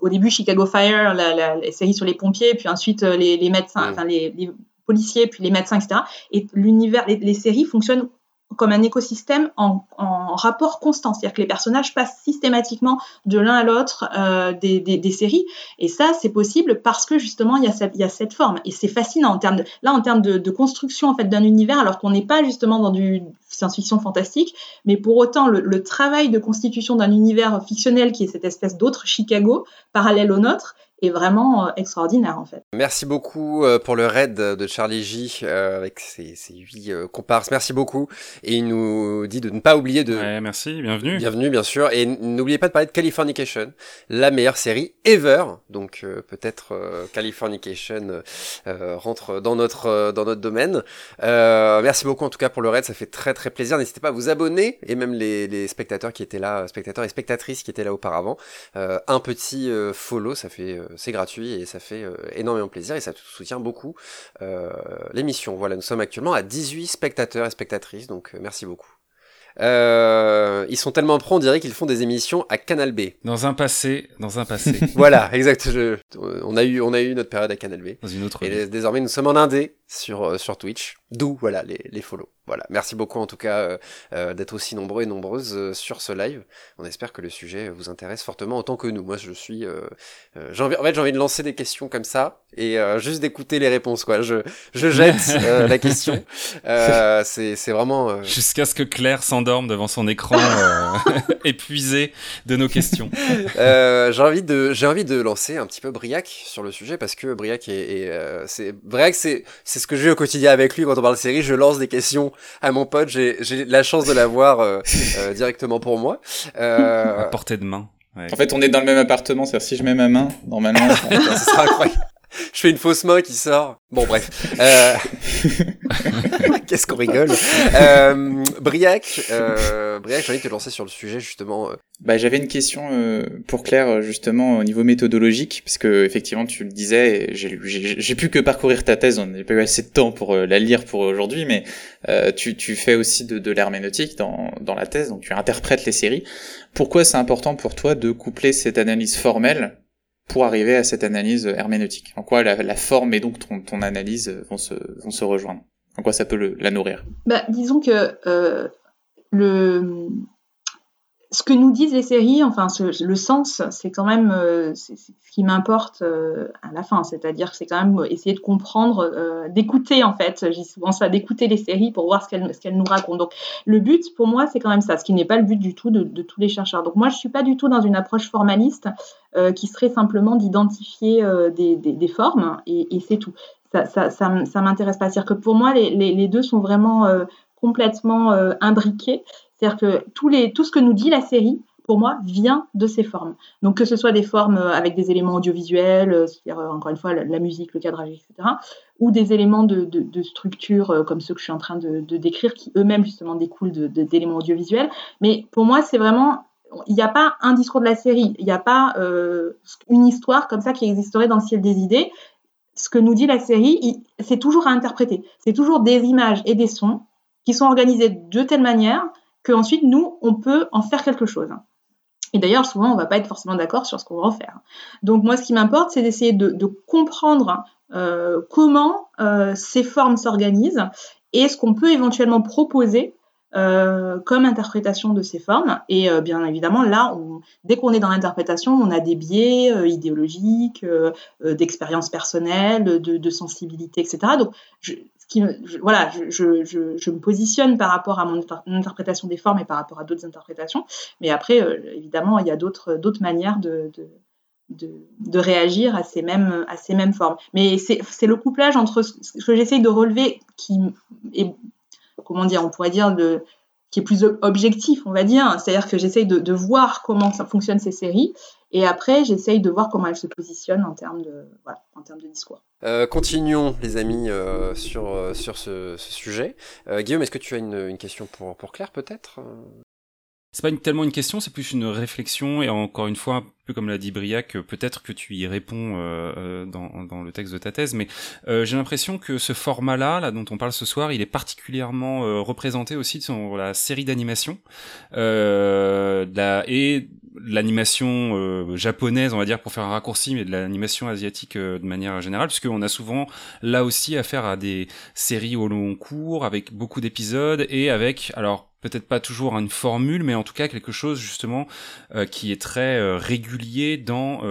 au début Chicago Fire, la, la, série sur les pompiers, puis ensuite les, les médecins, mm. enfin les, les, policiers, puis les médecins, etc. Et l'univers, les, les, séries fonctionnent comme un écosystème en, rapport constant, c'est-à-dire que les personnages passent systématiquement de l'un à l'autre euh, des, séries, et ça c'est possible parce que justement il y a cette, forme, et c'est fascinant en termes de, là en termes de, construction en fait d'un univers, alors qu'on n'est pas justement dans du science-fiction fantastique, mais pour autant le travail de constitution d'un univers fictionnel qui est cette espèce d'autre Chicago parallèle au nôtre est vraiment euh, extraordinaire en fait. Merci beaucoup pour le raid de Charlie J avec ses, ses huit comparses. Merci beaucoup. Et il nous dit de ne pas oublier de... Ouais, merci, bienvenue. Bienvenue, bien sûr. Et n'oubliez pas de parler de Californication, la meilleure série ever. Donc peut-être Californication rentre dans notre, dans notre domaine. merci beaucoup en tout cas pour le raid, ça fait très très plaisir. N'hésitez pas à vous abonner et même les, les spectateurs qui étaient là, spectateurs et spectatrices qui étaient là auparavant. un petit follow, ça fait c'est gratuit et ça fait euh, énormément plaisir et ça soutient beaucoup euh, l'émission. Voilà, nous sommes actuellement à 18 spectateurs et spectatrices, donc euh, merci beaucoup. Euh, ils sont tellement pros, on dirait qu'ils font des émissions à Canal B. Dans un passé, dans un passé. voilà, exact. on a eu, on a eu notre période à Canal B. Dans une autre. Et désormais, nous sommes en Indé sur sur Twitch. D'où voilà les les follow. Voilà, merci beaucoup en tout cas euh, euh, d'être aussi nombreux et nombreuses euh, sur ce live. On espère que le sujet vous intéresse fortement autant que nous. Moi, je suis, j'ai envie, en fait, j'ai envie de lancer des questions comme ça et juste d'écouter les réponses. Quoi, je, je jette la question. c'est, c'est vraiment jusqu'à ce que Claire s'endorme devant son écran épuisé de nos questions. j'ai envie de, j'ai envie de lancer un petit peu Briac sur le sujet parce que Briac est, est c'est Briac, c'est, c'est ce que je vis au quotidien avec lui quand on parle de série. Je lance des questions à mon pote. J'ai la chance de l'avoir euh, euh, directement pour moi. Euh... À portée de main. En fait, on est dans le même appartement. C'est-à-dire si je mets ma main, normalement, ça sera incroyable je fais une fausse main qui sort. Bon, bref. Euh... Qu'est-ce qu'on rigole. Euh, Briac, euh, Briac, j'ai envie de te lancer sur le sujet justement. Euh. Bah, j'avais une question euh, pour Claire justement au niveau méthodologique, parce que effectivement tu le disais, j'ai pu que parcourir ta thèse, on n'a pas eu assez de temps pour la lire pour aujourd'hui, mais tu, tu fais aussi de, de l'herméneutique dans, dans la thèse, donc tu interprètes les séries. Pourquoi c'est important pour toi de coupler cette analyse formelle pour arriver à cette analyse herméneutique. En quoi la, forme et donc ton, analyse vont se, vont se rejoindre? En quoi ça peut le, la nourrir? Bah, Disons que euh, le, ce que nous disent les séries, enfin le sens, c'est quand même euh, ce qui m'importe euh, à la fin. C'est-à-dire que c'est quand même essayer de comprendre, euh, d'écouter en fait. J'ai souvent ça, d'écouter les séries pour voir ce qu'elles qu'elles nous racontent. Donc le but pour moi, c'est quand même ça, ce qui n'est pas le but du tout de, de, tous les chercheurs. Donc moi, je suis pas du tout dans une approche formaliste qui serait simplement d'identifier des, des, des, formes et, et c'est tout. Ça, ça, ça, m'intéresse pas. C'est-à-dire que pour moi, les, les, les deux sont vraiment complètement imbriqués. C'est-à-dire que les, tout ce que nous dit la série, pour moi, vient de ces formes. Donc que ce soit des formes euh, avec des éléments audiovisuels, euh, c'est-à-dire euh, encore une fois la, musique, le cadrage, etc., ou des éléments de, de, structure comme ceux que je suis en train de, décrire, qui eux-mêmes justement découlent d'éléments audiovisuels. Mais pour moi, c'est vraiment il n'y a pas un discours de la série, il n'y a pas une histoire comme ça qui existerait dans le ciel des idées. Ce que nous dit la série, c'est toujours à interpréter. C'est toujours des images et des sons qui sont organisés de telle manière qu'ensuite, nous, on peut en faire quelque chose. Et d'ailleurs, souvent, on ne va pas être forcément d'accord sur ce qu'on va en faire. Donc moi, ce qui m'importe, c'est d'essayer de, comprendre euh, comment euh, ces formes s'organisent et ce qu'on peut éventuellement proposer euh, comme interprétation de ces formes. Et bien évidemment, là, dès qu'on est dans l'interprétation, on a des biais idéologiques, d'expérience personnelle, de, de, sensibilité, etc. Donc, je, voilà, je, me positionne par rapport à mon, interprétation des formes et par rapport à d'autres interprétations. Mais après, euh, évidemment, il y a d'autres manières de, de, réagir à ces mêmes, à ces mêmes formes. Mais c'est le couplage entre ce que j'essaye de relever qui est, comment dire, on pourrait dire, de, qui est plus objectif, on va dire. C'est-à-dire que j'essaye de, voir comment ça fonctionne ces séries et après, j'essaye de voir comment elles se positionnent en termes de, discours. Euh, continuons, les amis, euh, sur, euh, sur ce, sujet. Guillaume, est-ce que tu as une, question pour Claire, peut-être? C'est pas tellement une question, c'est plus une réflexion et encore une fois, un peu comme l'a dit Briac, peut-être que tu y réponds dans, dans, le texte de ta thèse, mais j'ai l'impression que ce format-là, là dont on parle ce soir, il est particulièrement représenté aussi dans la série d'animation et l'animation euh, japonaise, on va dire, pour faire un raccourci, mais de l'animation asiatique euh, de manière générale, puisqu'on a souvent là aussi affaire à des séries au long cours, avec beaucoup d'épisodes, et avec, alors peut-être pas toujours une formule, mais en tout cas quelque chose justement euh, qui est très régulier dans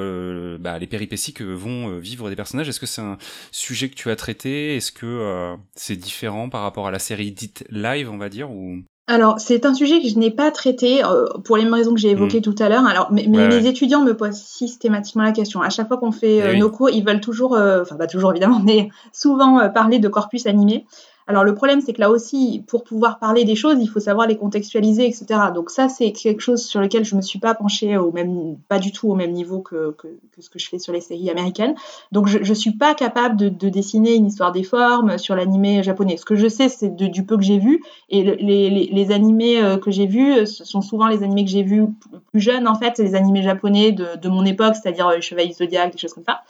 bah, les péripéties que vont vivre des personnages. Est-ce que c'est un sujet que tu as traité? Est-ce que c'est différent par rapport à la série dite live, on va dire ou? Alors, c'est un sujet que je n'ai pas traité euh, pour les mêmes raisons que j'ai évoquées mm. tout à l'heure. Alors, mais, mes étudiants me posent systématiquement la question. À chaque fois qu'on fait euh, eh nos cours, ils veulent toujours, euh, enfin pas toujours évidemment, mais souvent parler de corpus animé. Alors le problème, c'est que là aussi, pour pouvoir parler des choses, il faut savoir les contextualiser, etc. Donc ça, c'est quelque chose sur lequel je me suis pas penchée au même, pas du tout au même niveau que, que, ce que je fais sur les séries américaines. Donc je, ne suis pas capable de, dessiner une histoire des formes sur l'animé japonais. Ce que je sais, c'est du peu que j'ai vu, et les, les, animés euh, que j'ai vus euh, ce sont souvent les animés que j'ai vus plus jeunes en fait, les animés japonais de, de mon époque, c'est-à-dire euh, Chevalier Zodiac, des choses comme ça.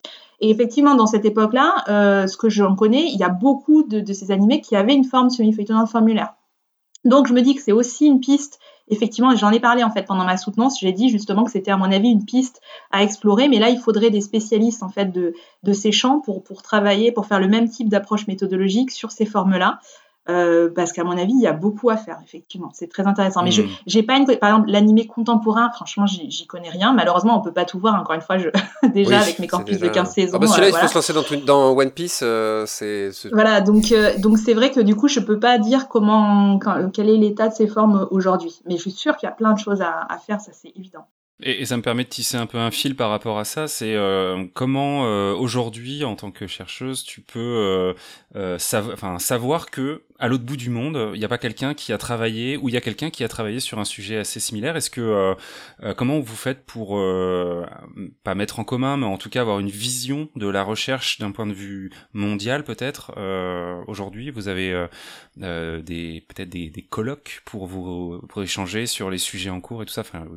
Et effectivement, dans cette époque-là, euh, ce que j'en connais, il y a beaucoup de, ces animés qui avaient une forme semi-feuilletonnante formulaire. Donc je me dis que c'est aussi une piste, effectivement, et j'en ai parlé en fait pendant ma soutenance, j'ai dit justement que c'était à mon avis une piste à explorer, mais là il faudrait des spécialistes en fait de, ces champs pour, pour travailler, pour faire le même type d'approche méthodologique sur ces formes-là. Euh, parce qu'à mon avis, il y a beaucoup à faire, effectivement. C'est très intéressant. Mais je j'ai pas une. Par exemple, l'animé contemporain, franchement, j'y connais rien. Malheureusement, on peut pas tout voir. Encore une fois, je, déjà avec mes corpus de 15 saisons. Ah bah celui-là, il faut se lancer dans, dans One Piece. Euh, c'est. Voilà, donc euh, donc c'est vrai que du coup, je peux pas dire comment, quel est l'état de ces formes aujourd'hui. Mais je suis sûre qu'il y a plein de choses à, à faire, ça c'est évident. Et, ça me permet de tisser un peu un fil par rapport à ça. C'est euh, comment euh, aujourd'hui, en tant que chercheuse, tu peux euh, enfin, savoir que à l'autre bout du monde, il n'y a pas quelqu'un qui a travaillé ou il y a quelqu'un qui a travaillé sur un sujet assez similaire. Est-ce que comment vous faites pour pas mettre en commun, mais en tout cas avoir une vision de la recherche d'un point de vue mondial peut-être aujourd'hui? Vous avez des peut-être des, des colloques pour vous pour échanger sur les sujets en cours et tout ça. Enfin,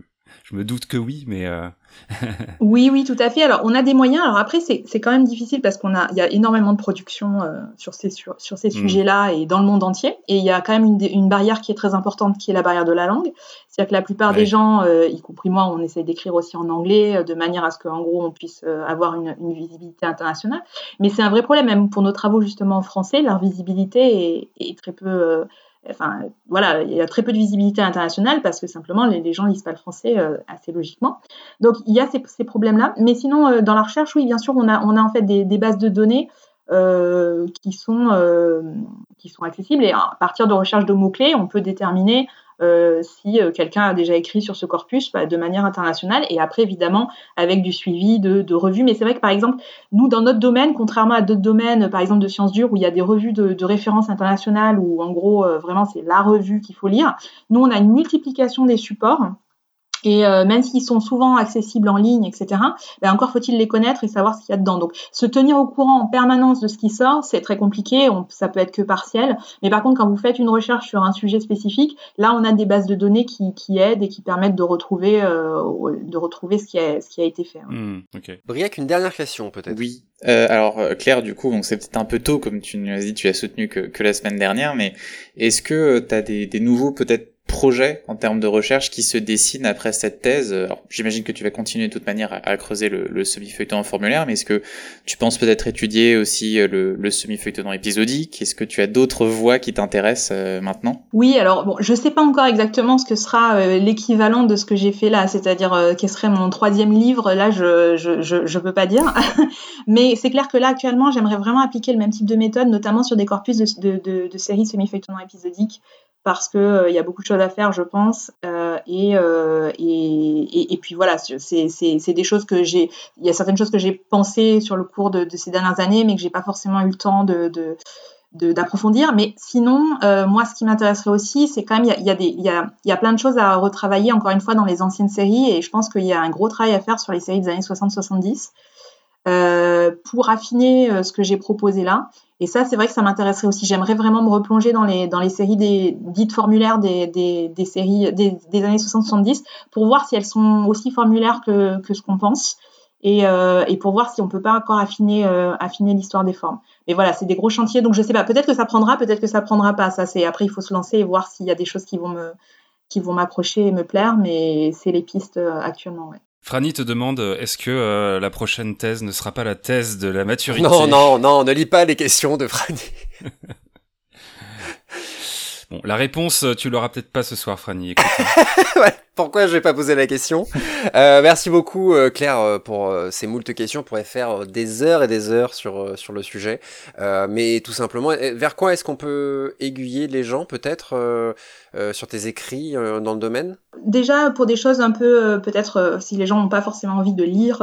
je me doute que oui, mais. Euh... oui, oui, tout à fait. Alors, on a des moyens. Alors après, c'est quand même difficile parce qu'on a, il y a énormément de production euh, sur ces sur, sur ces mm. sujets-là et dans le monde entier. Et il y a quand même une, une, barrière qui est très importante, qui est la barrière de la langue. C'est-à-dire que la plupart des gens, euh, y compris moi, on essaie d'écrire aussi en anglais, de manière à ce qu'en gros on puisse avoir une, une, visibilité internationale. Mais c'est un vrai problème, même pour nos travaux justement en français, leur visibilité est, est très peu enfin voilà, il y a très peu de visibilité internationale parce que simplement les, gens lisent pas le français euh, assez logiquement. Donc il y a ces, problèmes-là. Mais sinon, euh, dans la recherche, oui, bien sûr, on a, en fait des, bases de données euh, qui, sont, qui sont accessibles et à partir de recherche de mots-clés, on peut déterminer si euh, quelqu'un a déjà écrit sur ce corpus bah, de manière internationale et après évidemment avec du suivi de, revues. Mais c'est vrai que par exemple, nous dans notre domaine, contrairement à d'autres domaines, par exemple de sciences dures où il y a des revues de, de référence internationales où en gros euh, vraiment c'est la revue qu'il faut lire, nous on a une multiplication des supports et euh, même s'ils sont souvent accessibles en ligne, etc., ben encore faut-il les connaître et savoir ce qu'il y a dedans. Donc, se tenir au courant en permanence de ce qui sort, c'est très compliqué. On, ça peut être que partiel. Mais par contre, quand vous faites une recherche sur un sujet spécifique, là, on a des bases de données qui, qui aident et qui permettent de retrouver, euh, de retrouver ce qui a, ce qui a été fait. Mmh, Briac, une dernière question peut-être. Oui. Euh, alors euh, Claire, du coup, donc c'est peut-être un peu tôt, comme tu nous as dit, tu as soutenu que, que la semaine dernière, mais est-ce que tu as des, des nouveaux peut-être projet en termes de recherche qui se dessine après cette thèse. J'imagine que tu vas continuer de toute manière à, creuser le, le semi-feuilleton en formulaire, mais est-ce que tu penses peut-être étudier aussi euh, le, le semi-feuilleton épisodique? Est-ce que tu as d'autres voies qui t'intéressent euh, maintenant? Oui, alors bon, je sais pas encore exactement ce que sera euh, l'équivalent de ce que j'ai fait là, c'est-à-dire euh, quel serait mon troisième livre. Là, je je, je, je peux pas dire, mais c'est clair que là actuellement, j'aimerais vraiment appliquer le même type de méthode, notamment sur des corpus de, de, de, séries semi-feuilletonnants épisodiques parce que euh, il y a beaucoup de choses à faire, je pense. Euh, et, euh, et, et, puis voilà, c'est des choses que j'ai. Il y a certaines choses que j'ai pensées sur le cours de, ces dernières années, mais que j'ai pas forcément eu le temps de, de d'approfondir. Mais sinon, moi, ce qui m'intéresserait aussi, c'est quand même, il y a, y, a y, a, plein de choses à retravailler, encore une fois, dans les anciennes séries. Et je pense qu'il y a un gros travail à faire sur les séries des années 60-70 euh, pour affiner ce que j'ai proposé là. Et ça, c'est vrai que ça m'intéresserait aussi. J'aimerais vraiment me replonger dans les, dans les séries des, dites formulaires des, des, des séries des, des années 60-70 pour voir si elles sont aussi formulaires que, que ce qu'on pense et, euh, et, pour voir si on peut pas encore affiner, euh, affiner l'histoire des formes. Mais voilà, c'est des gros chantiers, donc je sais pas. Peut-être que ça prendra, peut-être que ça prendra pas. Ça, c'est après il faut se lancer et voir s'il y a des choses qui vont me qui vont m'accrocher et me plaire, mais c'est les pistes euh, actuellement. Ouais. Franny te demande est-ce que euh, la prochaine thèse ne sera pas la thèse de la maturité? Non, non, non, ne lis pas les questions de Franny. Bon, la réponse, tu l'auras peut-être pas ce soir, Franny. Ouais, pourquoi je vais pas poser la question? Euh, Merci beaucoup, euh, Claire, euh, pour euh, ces moultes questions. On pourrait faire des heures et des heures sur, sur le sujet. mais tout simplement, vers quoi est-ce qu'on peut aiguiller les gens, peut-être, sur tes écrits dans le domaine? Déjà, pour des choses un peu, peut-être, si les gens n'ont pas forcément envie de lire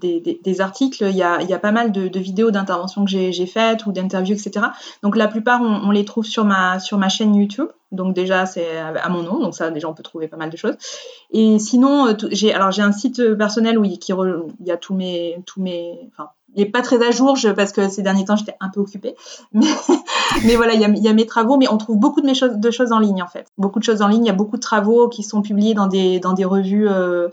des, des, articles, il y a, pas mal de, vidéos d'interventions que j'ai faites ou d'interviews, etc. Donc la plupart, on, les trouve sur ma, sur ma chaîne YouTube. Donc déjà, c'est à mon nom, donc ça, déjà, on peut trouver pas mal de choses. Et sinon, euh, j'ai alors j'ai un site personnel où y a tous mes tous il est pas très à jour je, parce que ces derniers temps j'étais un peu occupée, mais, voilà, il y, a, mes travaux, mais on trouve beaucoup de mes choses de choses en ligne en fait, beaucoup de choses en ligne. Il y a beaucoup de travaux qui sont publiés dans des dans des revues. Euh,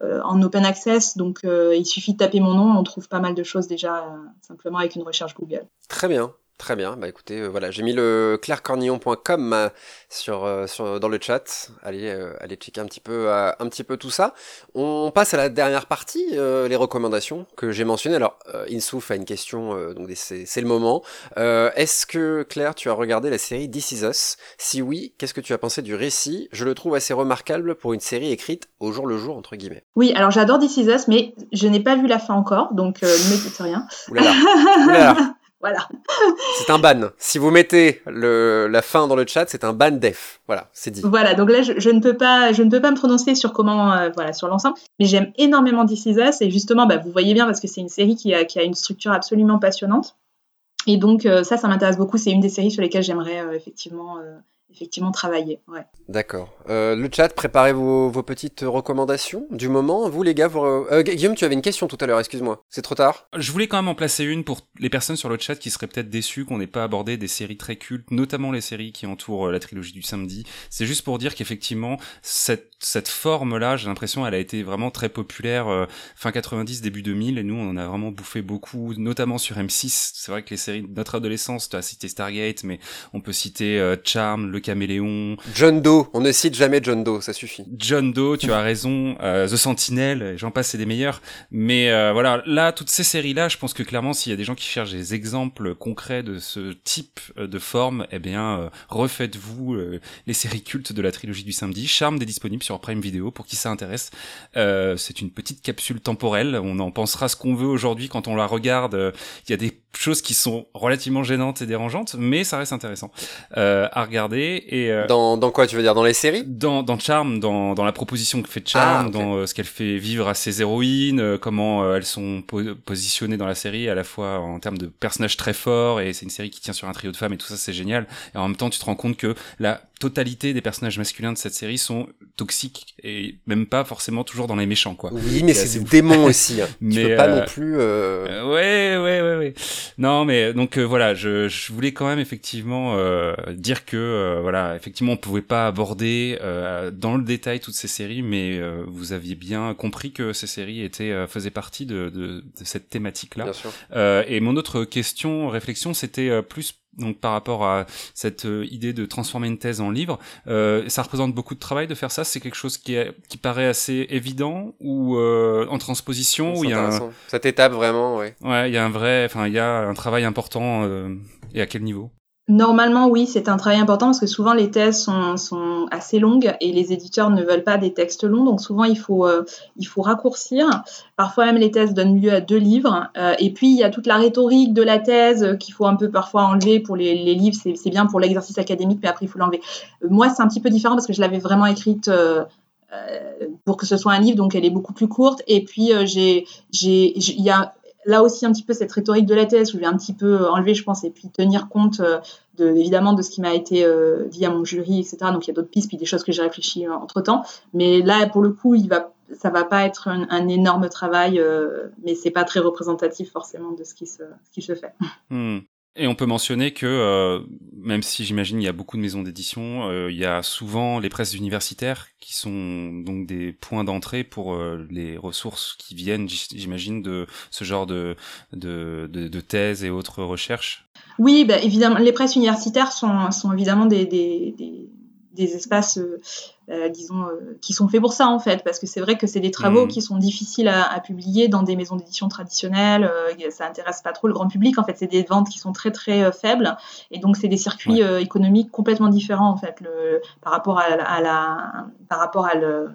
euh, en open access. Donc, euh, il suffit de taper mon nom, on trouve pas mal de choses déjà simplement avec une recherche Google. Très bien. Très bien, bah écoutez, euh, voilà, j'ai mis le clairecornillon.com euh, sur, euh, sur, dans le chat. Allez, allez checker un petit peu, un petit peu tout ça. On passe à la dernière partie, les recommandations que j'ai mentionnées. Alors, Insouf a une question, donc c'est le moment. Est-ce que Claire, tu as regardé la série This Is Us? Si oui, qu'est-ce que tu as pensé du récit? Je le trouve assez remarquable pour une série écrite au jour le jour entre guillemets. Oui, alors j'adore This Is Us, mais je n'ai pas vu la fin encore, donc ne me dites rien. Oulala. Oulala. Voilà. c'est un ban. Si vous mettez le, la fin dans le chat, c'est un ban def. Voilà, c'est dit. Voilà, donc là, je, je, ne peux pas, je ne peux pas me prononcer sur comment, euh, voilà, sur l'ensemble. Mais j'aime énormément This Is Us et justement, bah, vous voyez bien parce que c'est une série qui a, qui a une structure absolument passionnante. Et donc euh, ça, ça m'intéresse beaucoup. C'est une des séries sur lesquelles j'aimerais euh, effectivement euh, effectivement travailler. Ouais. D'accord. Euh, le chat, préparez vos, vos, petites recommandations du moment. Vous, les gars, vous... Euh, Guillaume, tu avais une question tout à l'heure, excuse-moi. C'est trop tard. Je voulais quand même en placer une pour les personnes sur le chat qui seraient peut-être déçues qu'on n'ait pas abordé des séries très cultes, notamment les séries qui entourent euh, la trilogie du samedi. C'est juste pour dire qu'effectivement, cette, cette forme-là, j'ai l'impression, elle a été vraiment très populaire euh, fin 90, début 2000, et nous, on en a vraiment bouffé beaucoup, notamment sur M6. C'est vrai que les séries de notre adolescence, tu as cité Stargate, mais on peut citer euh, Charm, Le Caméléon. John Doe, on ne cite jamais John Doe, ça suffit. John Doe, tu as raison, euh, The Sentinel, j'en passe, c'est des meilleurs. Mais euh, voilà, là, toutes ces séries-là, je pense que clairement, s'il y a des gens qui cherchent des exemples concrets de ce type euh, de forme, eh bien, euh, refaites-vous euh, les séries cultes de la trilogie du samedi. Charme est disponible sur Prime Video pour qui ça intéresse. c'est une petite capsule temporelle, on en pensera ce qu'on veut aujourd'hui quand on la regarde. Il y a des choses qui sont relativement gênantes et dérangeantes, mais ça reste intéressant euh, à regarder. Et euh, dans, dans quoi tu veux dire dans les séries? Dans dans Charm, dans dans la proposition que fait Charm, ah, okay. dans euh, ce qu'elle fait vivre à ses héroïnes, euh, comment euh, elles sont po positionnées dans la série, à la fois en termes de personnages très forts et c'est une série qui tient sur un trio de femmes et tout ça c'est génial. Et en même temps tu te rends compte que la totalité des personnages masculins de cette série sont toxiques et même pas forcément toujours dans les méchants quoi. Oui mais c'est des démons aussi. Hein. mais tu peux pas non plus. Euh... ouais ouais ouais ouais. Non, mais donc euh, voilà, je, je, voulais quand même effectivement euh, dire que euh, voilà, effectivement, on pouvait pas aborder euh, dans le détail toutes ces séries, mais euh, vous aviez bien compris que ces séries étaient faisaient partie de, de, de cette thématique-là. et mon autre question, réflexion, c'était plus donc par rapport à cette euh, idée de transformer une thèse en livre, euh, ça représente beaucoup de travail de faire ça? C'est quelque chose qui, est, qui paraît assez évident ou euh, en transposition où il y a un... cette étape vraiment, ouais. Ouais, il y a un vrai, enfin il y a un travail important euh, et à quel niveau? Normalement, oui, c'est un travail important parce que souvent les thèses sont, sont, assez longues et les éditeurs ne veulent pas des textes longs, donc souvent il faut, euh, il faut raccourcir. Parfois même les thèses donnent lieu à deux livres. Euh, et puis il y a toute la rhétorique de la thèse qu'il faut un peu parfois enlever pour les, livres. C'est bien pour l'exercice académique, mais après il faut l'enlever. Euh, moi, c'est un petit peu différent parce que je l'avais vraiment écrite. Pour que ce soit un livre, donc elle est beaucoup plus courte. Et puis j'ai, j'ai, il y a là aussi un petit peu cette rhétorique de la thèse, je vais un petit peu enlever, je pense, et puis tenir compte euh, de, évidemment de ce qui m'a été euh, dit à mon jury, etc. Donc il y a d'autres pistes, puis des choses que j'ai réfléchi euh, entre temps. Mais là, pour le coup, il va, ça va pas être un, énorme travail, euh, mais c'est pas très représentatif forcément de ce qui se, ce qui se fait. Hmm. Et on peut mentionner que, euh, même si j'imagine il y a beaucoup de maisons d'édition, euh, il y a souvent les presses universitaires qui sont donc des points d'entrée pour euh, les ressources qui viennent, j'imagine, de ce genre de, de, de, de thèses et autres recherches. Oui, bah, évidemment, les presses universitaires sont, sont évidemment des, des, des des espaces, euh, disons, qui sont faits pour ça en fait, parce que c'est vrai que c'est des travaux mmh. qui sont difficiles à, publier dans des maisons d'édition traditionnelles. ça intéresse pas trop le grand public. En fait, c'est des ventes qui sont très très faibles, et donc c'est des circuits économiques complètement différents en fait, le, par rapport à, la, par rapport à le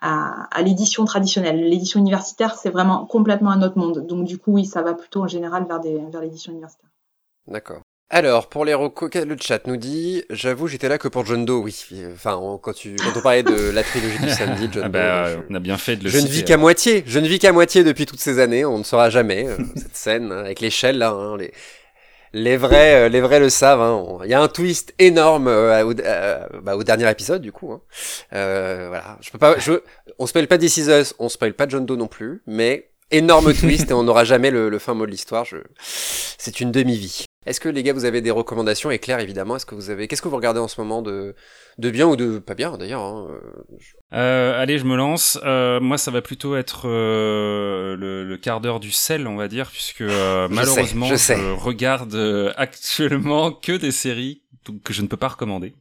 à, l'édition traditionnelle. L'édition universitaire, c'est vraiment complètement un autre monde. Donc du coup, oui, ça va plutôt en général vers, des, vers l'édition universitaire. D'accord. Alors, pour les recos, le chat nous dit, j'avoue, j'étais là que pour John Doe, oui. Enfin, quand, tu, quand on parlait de la trilogie du samedi, John ah bah, On a bien fait de le Je ne vis qu'à moitié. Je ne vis qu'à moitié depuis toutes ces années. On ne saura jamais euh, cette scène hein, avec l'échelle là, hein, les, les vrais, euh, les vrais le savent. Hein. Il y a un twist énorme euh, au, euh, bah, au, dernier épisode, du coup. Voilà, je peux pas. Je, on spoil pas This Is Us, on spoil pas John Doe non plus, mais énorme twist et on n'aura jamais le, le, fin mot de l'histoire. Je... C'est une demi-vie. Est-ce que les gars, vous avez des recommandations? Et Claire, évidemment, est-ce que vous avez, qu'est-ce que vous regardez en ce moment de, de bien ou de pas bien d'ailleurs hein euh, Allez, je me lance. Euh, moi, ça va plutôt être euh, le, le, quart d'heure du sel, on va dire, puisque euh, malheureusement, je, je, regarde euh, actuellement que des séries que je ne peux pas recommander,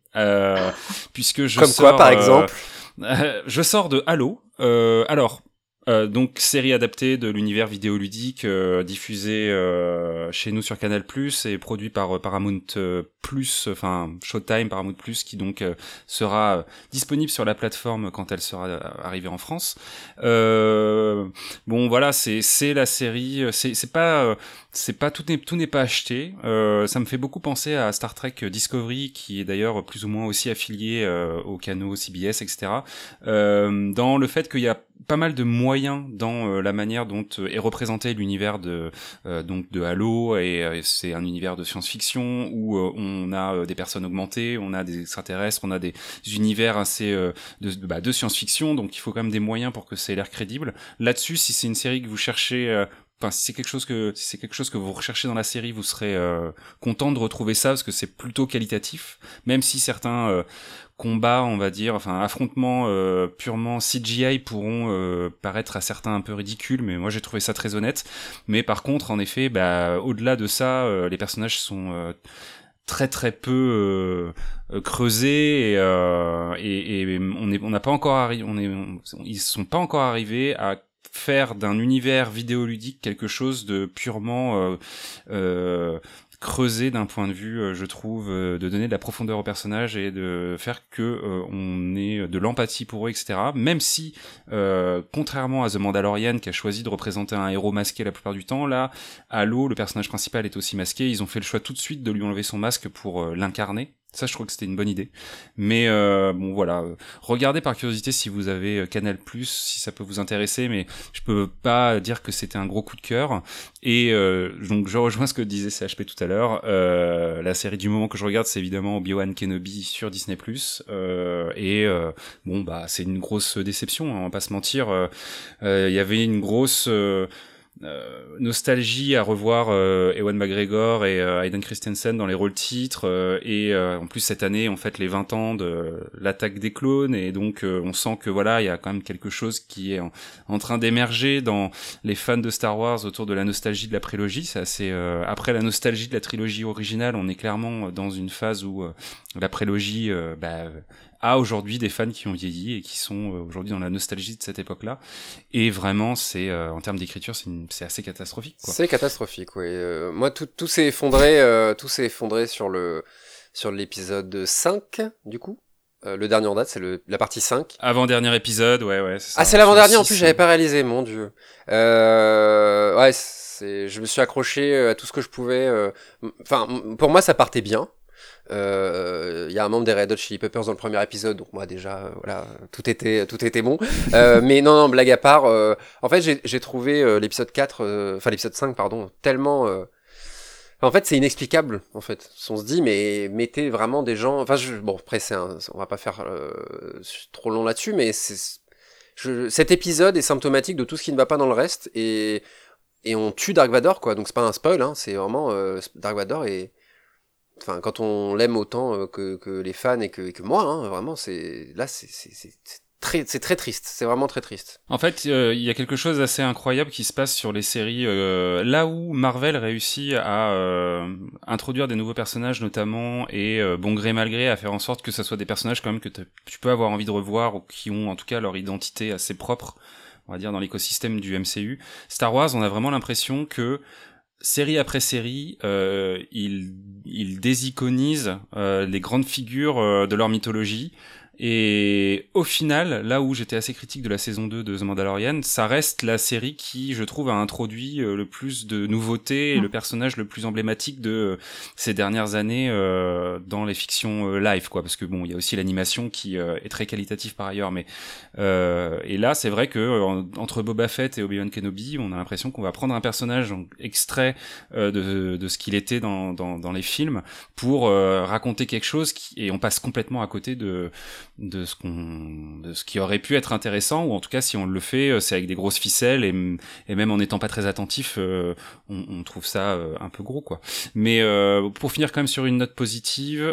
puisque je comme quoi, par exemple? je sors de Halo. alors, euh, donc série adaptée de l'univers vidéoludique euh, diffusée euh, chez nous sur Canal+ et produit par Paramount Plus, enfin Showtime Paramount Plus, qui donc sera disponible sur la plateforme quand elle sera arrivée en France. bon voilà, c'est c'est la série, c'est c'est pas c'est pas tout n'est tout n'est pas acheté. ça me fait beaucoup penser à Star Trek Discovery, qui est d'ailleurs plus ou moins aussi affilié au canaux CBS, etc. dans le fait qu'il y a pas mal de moyens dans euh, la manière dont euh, est représenté l'univers de euh, donc de Halo et c'est un univers de science-fiction où on a des personnes augmentées, on a des extraterrestres, on a des univers assez de, bah, de science-fiction donc il faut quand même des moyens pour que ça ait l'air crédible. Là-dessus, si c'est une série que vous cherchez enfin si c'est quelque chose que si c'est quelque chose que vous recherchez dans la série, vous serez content de retrouver ça parce que c'est plutôt qualitatif, même si certains combats, on va dire, enfin affrontements euh, purement CGI pourront euh, paraître à certains un peu ridicules, mais moi j'ai trouvé ça très honnête. Mais par contre, en effet, bah, au-delà de ça, euh, les personnages sont très très peu creusés et, et, et, on est on n'a pas encore arrivé, on est ils sont pas encore arrivés à faire d'un univers vidéoludique quelque chose de purement euh, creuser d'un point de vue, euh, je trouve, euh, de donner de la profondeur aux personnages et de faire que euh, on ait de l'empathie pour eux, etc. Même si, contrairement à The Mandalorian qui a choisi de représenter un héros masqué la plupart du temps, là, Halo, le personnage principal est aussi masqué. Ils ont fait le choix tout de suite de lui enlever son masque pour l'incarner ça, je trouve que c'était une bonne idée. Mais euh, bon, voilà. Regardez par curiosité si vous avez euh, Canal+, si ça peut vous intéresser. Mais je peux pas dire que c'était un gros coup de cœur. Et euh, donc, je rejoins ce que disait CHP tout à l'heure. Euh, la série du moment que je regarde, c'est évidemment Obi-Wan Kenobi sur Disney+. Euh, et bon, bah, c'est une grosse déception. Hein, on va pas se mentir. Il y avait une grosse nostalgie à revoir euh, Ewan McGregor et euh, Hayden Christensen dans les rôles titres euh, et en plus cette année on fait les 20 ans de l'attaque des clones et donc on sent que voilà il y a quand même quelque chose qui est en, train d'émerger dans les fans de Star Wars autour de la nostalgie de la prélogie c'est après la nostalgie de la trilogie originale on est clairement dans une phase où la prélogie bah, à aujourd'hui des fans qui ont vieilli et qui sont euh, aujourd'hui dans la nostalgie de cette époque-là. Et vraiment, c'est euh, en termes d'écriture, c'est assez catastrophique. C'est catastrophique, oui. Euh, moi, tout, tout s'est effondré, tout s'est effondré sur le sur l'épisode 5, du coup. le dernier en date, c'est la partie 5. Avant-dernier épisode, ouais, ouais. Ah, c'est l'avant-dernier, en plus, j'avais pas réalisé, mon dieu. ouais, c'est, je me suis accroché à tout ce que je pouvais. Enfin, pour moi, ça partait bien. Il euh, y a un membre des Red Hot Chili Peppers dans le premier épisode, donc moi déjà, euh, voilà, tout était, tout était bon. Euh, mais non, non, blague à part, en fait, j'ai trouvé l'épisode 4, enfin l'épisode 5, pardon, tellement... En fait, c'est inexplicable, en fait. On se dit, mais mettez vraiment des gens... Enfin, je... bon, après, c'est on va pas faire trop long là-dessus, mais. Je... cet épisode est symptomatique de tout ce qui ne va pas dans le reste, et, et on tue Dark Vador, quoi. Donc c'est pas un spoil, hein, c'est vraiment... Dark Vador et enfin quand on l'aime autant euh, que, les fans et que, moi hein, vraiment c'est là c'est très, c'est très triste. C'est vraiment très triste. En fait, euh, il y a quelque chose d'assez incroyable qui se passe sur les séries. euh, là où Marvel réussit à introduire des nouveaux personnages, notamment, et bon gré mal gré, à faire en sorte que ce soit des personnages quand même que tu peux avoir envie de revoir ou qui ont en tout cas leur identité assez propre, on va dire dans l'écosystème du MCU. Star Wars, on a vraiment l'impression que série après série, euh, ils, ils désiconisent euh, les grandes figures euh, de leur mythologie. Et au final, là où j'étais assez critique de la saison 2 de The Mandalorian, ça reste la série qui, je trouve, a introduit euh, le plus de nouveautés et Mm. le personnage le plus emblématique de euh, ces dernières années euh, dans les fictions euh, live, quoi. Parce que bon, il y a aussi l'animation qui euh, est très qualitative par ailleurs, mais euh, et là, c'est vrai que en- entre Boba Fett et Obi-Wan Kenobi, on a l'impression qu'on va prendre un personnage donc, extrait de, de ce qu'il était dans, dans, dans les films pour raconter quelque chose qui, et on passe complètement à côté de de ce qu'on de ce qui aurait pu être intéressant ou en tout cas si on le fait euh, c'est avec des grosses ficelles et, même en n'étant pas très attentif euh, on, trouve ça euh, un peu gros quoi. Mais euh, pour finir quand même sur une note positive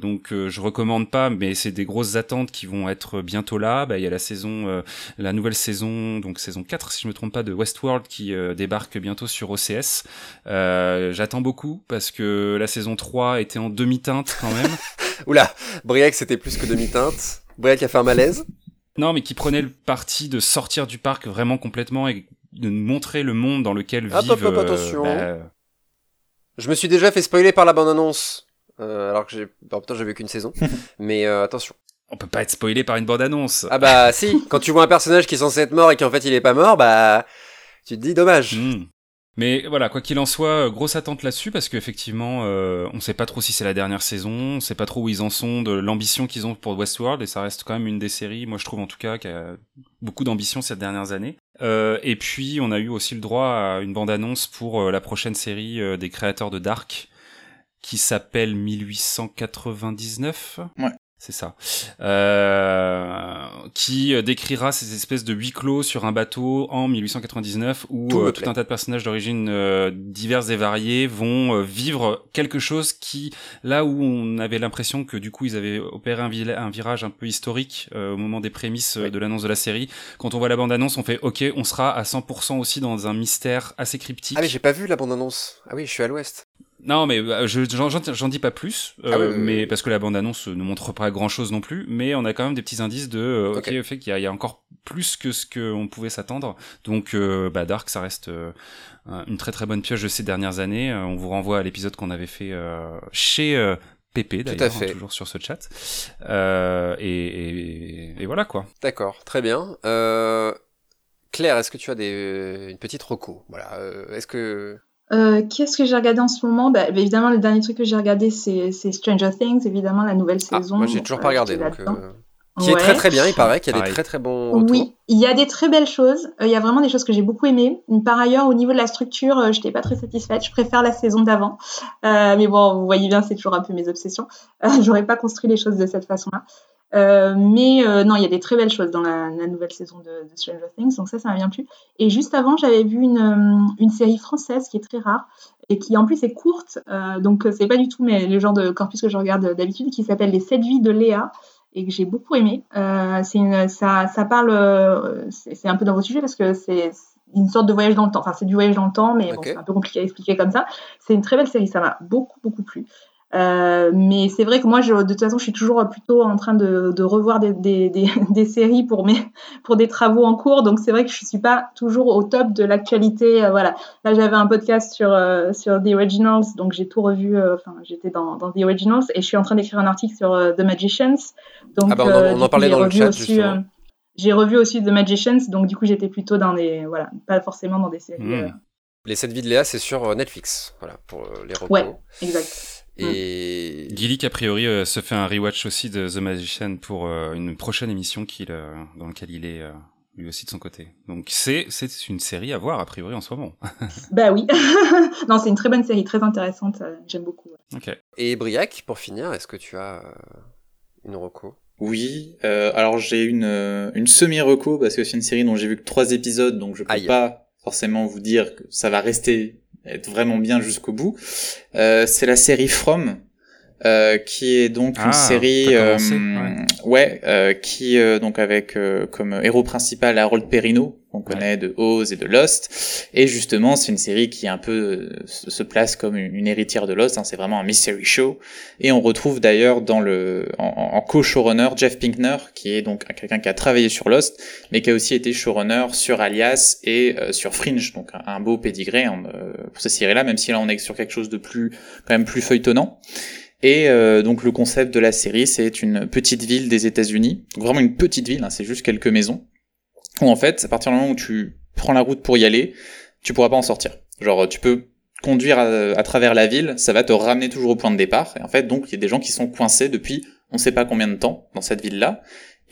donc je recommande pas mais c'est des grosses attentes qui vont être bientôt là. Bah il y a la saison la nouvelle saison donc saison 4 si je me trompe pas de Westworld qui débarque bientôt sur OCS j'attends beaucoup parce que la saison 3 était en demi-teinte quand même Oula, Briac, c'était plus que demi-teinte. Briac a fait un malaise. Non, mais qui prenait le parti de sortir du parc vraiment complètement et de nous montrer le monde dans lequel Hop, vivent. hop, euh, attention. bah, Je me suis déjà fait spoiler par la bande-annonce. Euh, alors que j'ai, bah, putain, j'ai vu qu'une saison. Mais euh, attention. on peut pas être spoilé par une bande-annonce. Ah bah si, quand tu vois un personnage qui est censé être mort et qui en fait il est pas mort, bah tu te dis dommage. Hmm. Mais voilà, quoi qu'il en soit, euh, grosse attente là-dessus parce qu'effectivement, euh, on sait pas trop si c'est la dernière saison, on sait pas trop où ils en sont, de l'ambition qu'ils ont pour Westworld et ça reste quand même une des séries, moi je trouve en tout cas, qui a beaucoup d'ambition ces dernières années. Euh, et puis on a eu aussi le droit à une bande-annonce pour euh, la prochaine série euh, des créateurs de Dark qui s'appelle 1899. Ouais. C'est ça. Euh, qui euh, décrira ces espèces de huis clos sur un bateau en 1899 où Tout euh, tout un tas de personnages d'origine euh, diverses et variées vont vivre quelque chose qui, là où on avait l'impression que du coup ils avaient opéré un, virage un peu historique au moment des prémices Oui. de l'annonce de la série, quand on voit la bande-annonce, on fait ok, on sera à 100% aussi dans un mystère assez cryptique. Ah mais j'ai pas vu la bande-annonce. Ah oui, je suis à l'ouest. Non, mais euh, je j'en dis pas plus, euh, Ah oui, oui, oui, mais parce que la bande-annonce ne montre pas grand-chose non plus, mais on a quand même des petits indices de euh, ok, Ok. le fait qu'il y, a- il y a encore plus que ce qu'on pouvait s'attendre. Donc, euh, bah, Dark, ça reste euh, un- une très très bonne pioche de ces dernières années. On vous renvoie à l'épisode qu'on avait fait euh, chez euh, Tout à d'ailleurs, fait. hein, toujours sur ce chat. Euh, et, et, et voilà quoi. D'accord, très bien. Euh... Claire, est-ce que tu as des... une petite reco? Voilà. euh, est-ce que Euh, Qu'est-ce que j'ai regardé en ce moment? Bah, bah, Évidemment, le dernier truc que j'ai regardé, c'est Stranger Things, évidemment, la nouvelle ah, saison. moi j'ai toujours euh, pas regardé qui est donc. euh, Qui est très très bien, il paraît qu'il y a des très très bons retours. Oui, il y a des très belles choses. Euh, Il y a vraiment des choses que j'ai beaucoup aimées. Par ailleurs, au niveau de la structure, euh, je n'étais pas très satisfaite. Je préfère la saison d'avant. Euh, mais bon, vous voyez bien, c'est toujours un peu mes obsessions. Euh, J'aurais pas construit les choses de cette façon-là. Euh, mais euh, non, il y a des très belles choses dans la, la nouvelle saison de, de Stranger Things, donc ça, ça m'a bien plu. Et juste avant, j'avais vu une, euh, une série française qui est très rare et qui en plus est courte, euh, donc euh, c'est pas du tout mais le genre de corpus que je regarde d'habitude, qui s'appelle Les sept vies de Léa et que j'ai beaucoup aimé. Euh, c'est une, ça, ça parle, euh, c'est un peu dans vos sujets parce que c'est une sorte de voyage dans le temps. Enfin, c'est du voyage dans le temps, mais bon, c'est un peu compliqué à expliquer comme ça. C'est une très belle série, ça m'a beaucoup, beaucoup plu. Euh, mais c'est vrai que moi, je, de toute façon, je suis toujours plutôt en train de, de revoir des, des, des, des séries pour, mes, pour des travaux en cours. Donc, c'est vrai que je suis pas toujours au top de l'actualité. Euh, voilà. Là, j'avais un podcast sur, euh, sur The Originals, donc j'ai tout revu. euh, Enfin, j'étais dans, dans The Originals et je suis en train d'écrire un article sur euh, The Magicians. Donc, Ah bah, on en- euh, on parlait dans le chat, aussi, justement. j'ai revu aussi The Magicians, donc du coup, j'étais plutôt dans des. Voilà, pas forcément dans des séries. Mmh. euh, Les 7 vies de Léa, c'est sur Netflix. Voilà, pour les recos. Ouais. exact. Et. Gillick, a priori, euh, se fait un rewatch aussi de The Magician pour euh, une prochaine émission qu'il, euh, dans laquelle il est euh, lui aussi de son côté. Donc c'est c'est une série à voir a priori en ce moment. Bah oui. non, c'est une très bonne série, très intéressante. euh, J'aime beaucoup. ouais. ok. Et Briac, pour finir, est-ce que tu as euh, une reco? Oui, euh, alors j'ai une, euh, une semi-reco parce que c'est une série dont j'ai vu que trois épisodes, donc je peux Aïe. pas forcément vous dire que ça va rester être vraiment bien jusqu'au bout. Euh, c'est la série From, euh, qui est donc une Ah, série, t'as commencé, euh, ouais, euh, qui euh, donc avec euh, comme héros principal Harold Perrineau, qu'on connaît de Oz et de Lost, et justement c'est une série qui un peu euh, se place comme une, une héritière de Lost. hein, c'est vraiment un mystery show, et on retrouve d'ailleurs dans le en, co-showrunner Jeff Pinkner, qui est donc quelqu'un qui a travaillé sur Lost, mais qui a aussi été showrunner sur Alias et euh, sur Fringe, donc un, un beau pédigré hein, euh, pour ces séries-là, même si là on est sur quelque chose de plus quand même plus feuilletonnant. Et euh, donc le concept de la série, c'est une petite ville des États-Unis, vraiment une petite ville, hein, c'est juste quelques maisons, où en fait, à partir du moment où tu prends la route pour y aller, tu pourras pas en sortir. Genre, tu peux conduire à, à travers la ville, ça va te ramener toujours au point de départ. Et en fait, donc, il y a des gens qui sont coincés depuis on sait pas combien de temps dans cette ville-là.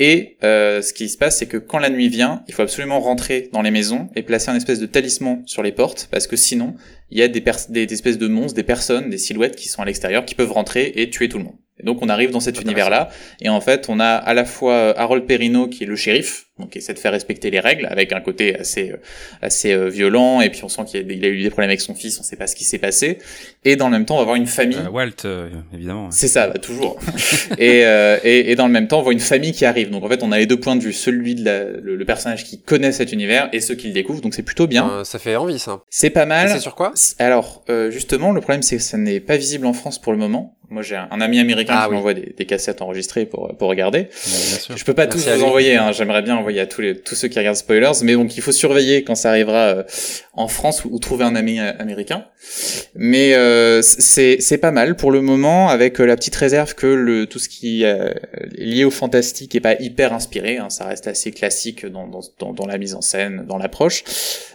Et euh, ce qui se passe, c'est que quand la nuit vient, il faut absolument rentrer dans les maisons et placer un espèce de talisman sur les portes, parce que sinon, il y a des, pers- des, des espèces de monstres, des personnes, des silhouettes qui sont à l'extérieur, qui peuvent rentrer et tuer tout le monde. Et donc on arrive dans cet univers-là, et en fait on a à la fois euh, Harold Perrineau qui est le shérif, donc essaie de faire respecter les règles, avec un côté assez euh, assez euh, violent, et puis on sent qu'il a, des- il a eu des problèmes avec son fils, on sait pas ce qui s'est passé, et dans le même temps on va avoir une famille Euh, Walt, euh, évidemment. ouais. c'est ça, bah, toujours. et, euh, et, et dans le même temps, on voit une famille qui arrive. Donc en fait, on a les deux points de vue, celui de la- le, le personnage qui connaît cet univers et ceux qui le découvrent. Donc c'est plutôt bien. Euh, ça fait envie, ça. C'est pas Et mal. C'est sur quoi? Alors euh, justement, le problème c'est que ça n'est pas visible en France pour le moment. Moi, j'ai un, un ami américain Ah qui oui. m'envoie des, des cassettes enregistrées pour pour regarder. Bien sûr. Je peux pas Merci tous vous envoyer, hein. j'aimerais bien envoyer à tous les tous ceux qui regardent spoilers, mais donc il faut surveiller quand ça arrivera euh, en France ou, ou trouver un ami euh, américain. Mais euh, c'est c'est pas mal pour le moment, avec euh, la petite réserve que le tout ce qui est lié au fantastique est pas hyper inspiré, hein. ça reste assez classique dans, dans dans dans la mise en scène, dans l'approche.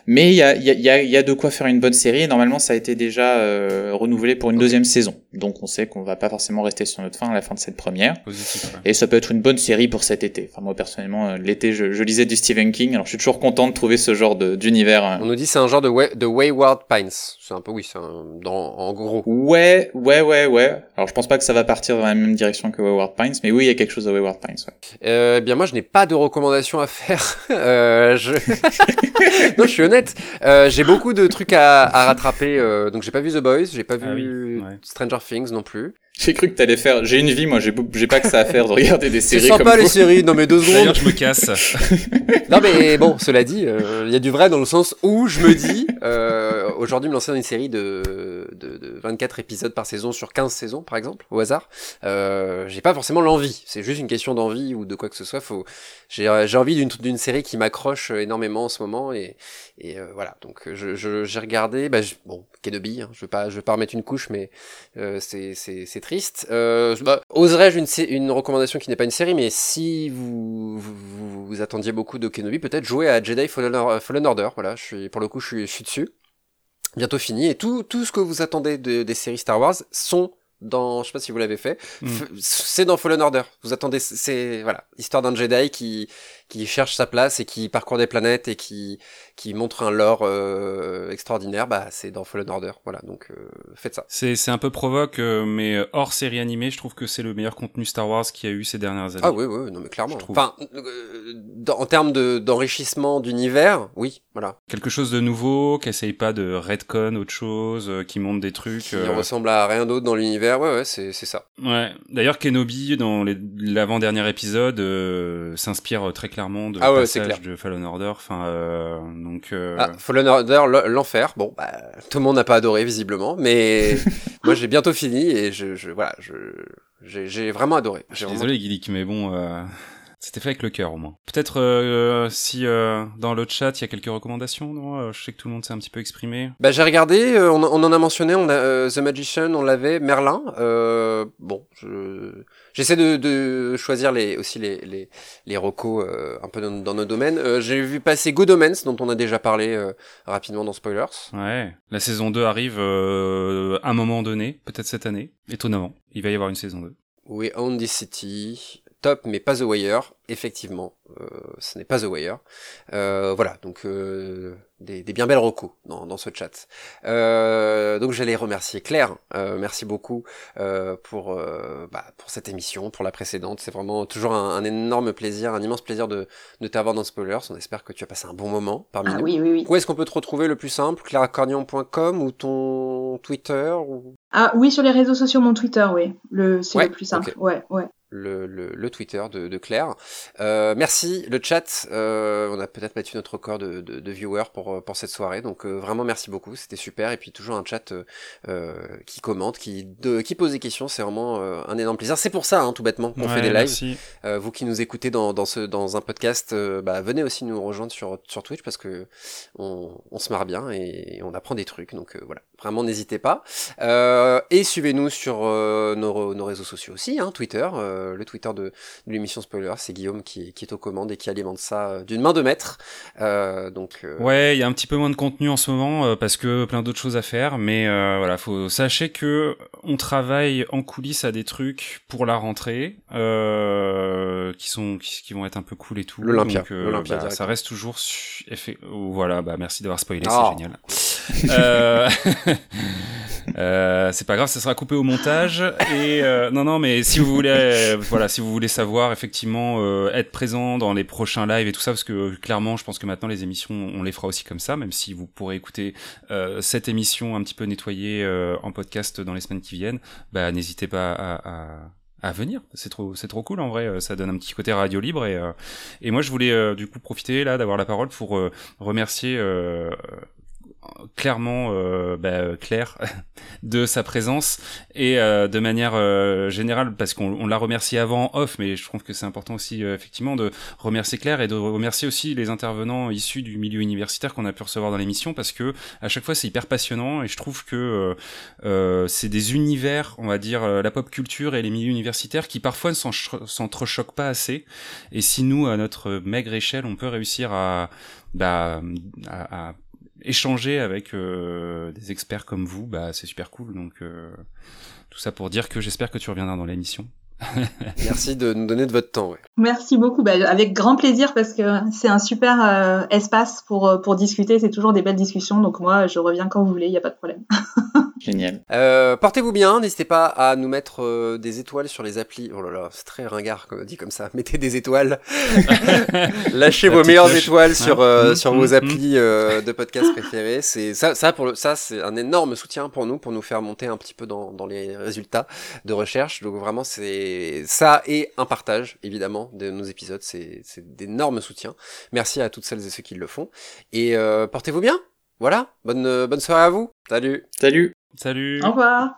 Mais il y a il y a il y a, il y a de quoi faire une bonne série. Et normalement, ça a été déjà euh, renouvelé pour une deuxième saison, donc on sait qu'on va pas forcément rester sur notre fin à la fin de cette première. Positif, ouais. Et ça peut être une bonne série pour cet été. Enfin, moi, personnellement, l'été, je, je lisais du Stephen King. Alors, je suis toujours content de trouver ce genre de- d'univers. euh. On nous dit c'est un genre de, de Wayward Pines. C'est un peu, oui, c'est en gros. Ouais, ouais, ouais, ouais. Alors, je pense pas que ça va partir dans la même direction que Wayward Pines, mais oui, il y a quelque chose de Wayward Pines, ouais. Euh, eh bien moi je n'ai pas de recommandations à faire. Euh, je... non, je suis honnête. Euh, j'ai beaucoup de trucs à, à rattraper. euh, donc j'ai pas vu The Boys, j'ai pas vu Ah oui, ouais. Stranger Things non plus. J'ai cru que t'allais faire, j'ai une vie, moi, j'ai pas que ça à faire de regarder des C'est séries sympa comme les vous. séries. Non mais deux secondes. D'ailleurs, je me casse. Non mais bon, cela dit, euh, il y a du vrai dans le sens où je me dis, euh, aujourd'hui me lancer dans une série de, de, de 24 épisodes par saison sur 15 saisons par exemple, au hasard, euh, j'ai pas forcément l'envie, c'est juste une question d'envie ou de quoi que ce soit, faut, j'ai, envie d'une, d'une série qui m'accroche énormément en ce moment et, et euh, voilà, donc j'ai regardé, bah, je- bon, Kenobi, hein, je veux pas, je veux pas remettre une couche mais euh, c'est, c'est, c'est triste. Bah, oserais-je une, une recommandation qui n'est pas une série, mais si vous, vous, attendiez beaucoup de Kenobi, peut-être jouer à Jedi Fallen, Or- Fallen Order. Voilà, je suis, pour le coup, je suis dessus. Bientôt fini. Et tout, tout ce que vous attendez de- des séries Star Wars sont dans, je sais pas si vous l'avez fait, Mm. c'est dans Fallen Order. Vous attendez, c'est, voilà, l'histoire d'un Jedi qui, qui cherche sa place et qui parcourt des planètes et qui, qui montre un lore euh, extraordinaire. Bah, c'est dans Fallen Order. Voilà, donc euh, faites ça. C'est c'est un peu provoque, euh, mais hors série animée, je trouve que c'est le meilleur contenu Star Wars qu'il y a eu ces dernières années. Ah oui, oui, non mais clairement. Enfin, dans- en termes de, d'enrichissement d'univers, oui, voilà. Quelque chose de nouveau, qui essaye pas de redcon autre chose, qui monte des trucs. Qui ressemble à rien d'autre dans l'univers, ouais, ouais, c'est, c'est ça. Ouais. D'ailleurs, Kenobi, dans l'avant-dernier épisode, euh, s'inspire très clairement de Ah ouais, passage clair. de Fallen Order. Enfin, euh, donc. euh, Ah, Fallen Order, l'enfer. Bon, bah, tout le monde n'a pas adoré visiblement, mais moi j'ai bientôt fini et je, je voilà, je, j'ai, vraiment adoré. Je suis vraiment- désolé, Guilic, mais bon, euh, c'était fait avec le cœur au moins. Peut-être euh, si euh, dans le chat il y a quelques recommandations, non Je sais que tout le monde s'est un petit peu exprimé. Bah j'ai regardé, euh, on, on en a mentionné, on a The Magician, on l'avait, Merlin. Bon, je, j'essaie de, de choisir les aussi les les, les recos euh, un peu dans, dans nos domaines. Euh, j'ai vu passer Good Omens, dont on a déjà parlé euh, rapidement dans Spoilers. Ouais. La saison 2 arrive euh, à un moment donné, peut-être cette année. Étonnamment, il va y avoir une saison 2. We Own This City. top, mais pas The Wire. Effectivement, euh, ce n'est pas The Wire. Euh, voilà, donc euh, des, des, bien belles recos dans, dans ce chat. Euh, donc j'allais remercier Claire. Euh, merci beaucoup euh, pour bah, pour cette émission, pour la précédente. C'est vraiment toujours un, un, énorme plaisir, un immense plaisir de, de t'avoir dans Spoilers. On espère que tu as passé un bon moment parmi ah, nous. Oui, oui, oui. Où est-ce qu'on peut te retrouver le plus simple clairacornion.com ou ton Twitter ou... Ah oui, sur les réseaux sociaux, mon Twitter, oui. Le, c'est ouais, le plus simple. okay. Ouais, ouais. Le, le, le, Twitter de, de Claire. Euh, merci, le chat. Euh, on a peut-être battu notre record de, de, de, viewers pour, pour cette soirée. Donc euh, vraiment merci beaucoup, c'était super. Et puis toujours un chat euh, qui commente, qui, qui pose des questions. C'est vraiment euh, un énorme plaisir. C'est pour ça, hein, tout bêtement, qu'on ouais, fait des lives. Euh, vous qui nous écoutez dans, dans, ce, dans un podcast, euh, bah, venez aussi nous rejoindre sur, sur Twitch parce que on, on se marre bien et on apprend des trucs. Donc voilà, vraiment n'hésitez pas. et suivez-nous sur nos, nos, réseaux sociaux aussi, hein, Twitter, le Twitter de, de l'émission Spoiler, c'est Guillaume qui, qui, est aux commandes et qui alimente ça d'une main de maître. Euh, donc euh... ouais, il y a un petit peu moins de contenu en ce moment euh, parce que plein d'autres choses à faire, mais euh, voilà, faut sachez que on travaille en coulisses à des trucs pour la rentrée euh, qui sont qui, qui, vont être un peu cool et tout. L'Olympia, bah, ça reste toujours effet. Voilà, bah merci d'avoir spoilé, oh. c'est génial. Euh, c'est pas grave, ça sera coupé au montage. Et euh, non, non, mais si vous voulez, euh, voilà, si vous voulez savoir effectivement euh, être présent dans les prochains lives et tout ça, parce que clairement, je pense que maintenant les émissions, on les fera aussi comme ça, même si vous pourrez écouter cette émission un petit peu nettoyée en podcast dans les semaines qui viennent, bah n'hésitez pas à, à à venir. C'est trop, c'est trop cool en vrai. Ça donne un petit côté radio libre et euh, et moi je voulais euh, du coup profiter là d'avoir la parole pour euh, remercier clairement euh, bah, Claire de sa présence et euh, de manière euh, générale parce qu'on l'a remercié avant off mais je trouve que c'est important aussi euh, effectivement de remercier Claire et de remercier aussi les intervenants issus du milieu universitaire qu'on a pu recevoir dans l'émission parce que à chaque fois c'est hyper passionnant et je trouve que euh, c'est des univers on va dire la pop culture et les milieux universitaires qui parfois ne s'entrechoquent pas assez. Et si nous à notre maigre échelle on peut réussir à bah, à, à échanger avec euh, des experts comme vous, bah c'est super cool. Donc euh, tout ça pour dire que j'espère que tu reviendras dans l'émission. Merci de nous donner de votre temps. Ouais. Merci beaucoup, bah, avec grand plaisir parce que c'est un super euh, espace pour, pour discuter, c'est toujours des belles discussions, donc moi je reviens quand vous voulez, il n'y a pas de problème. Génial. Euh, Portez-vous bien, n'hésitez pas à nous mettre euh, des étoiles sur les applis. Oh là là, c'est très ringard comme dit comme ça. Mettez des étoiles. Lâchez vos meilleures étoiles sur euh, mmh, sur mmh, vos applis euh, de podcast préférés. C'est ça, ça pour le, ça c'est un énorme soutien pour nous, pour nous faire monter un petit peu dans, dans les résultats de recherche. Donc vraiment c'est ça et un partage évidemment de nos épisodes. C'est c'est d'énormes soutiens. Merci à toutes celles et ceux qui le font. Et euh, portez-vous bien. Voilà. Bonne bonne soirée à vous. Salut. Salut. Salut. Au revoir.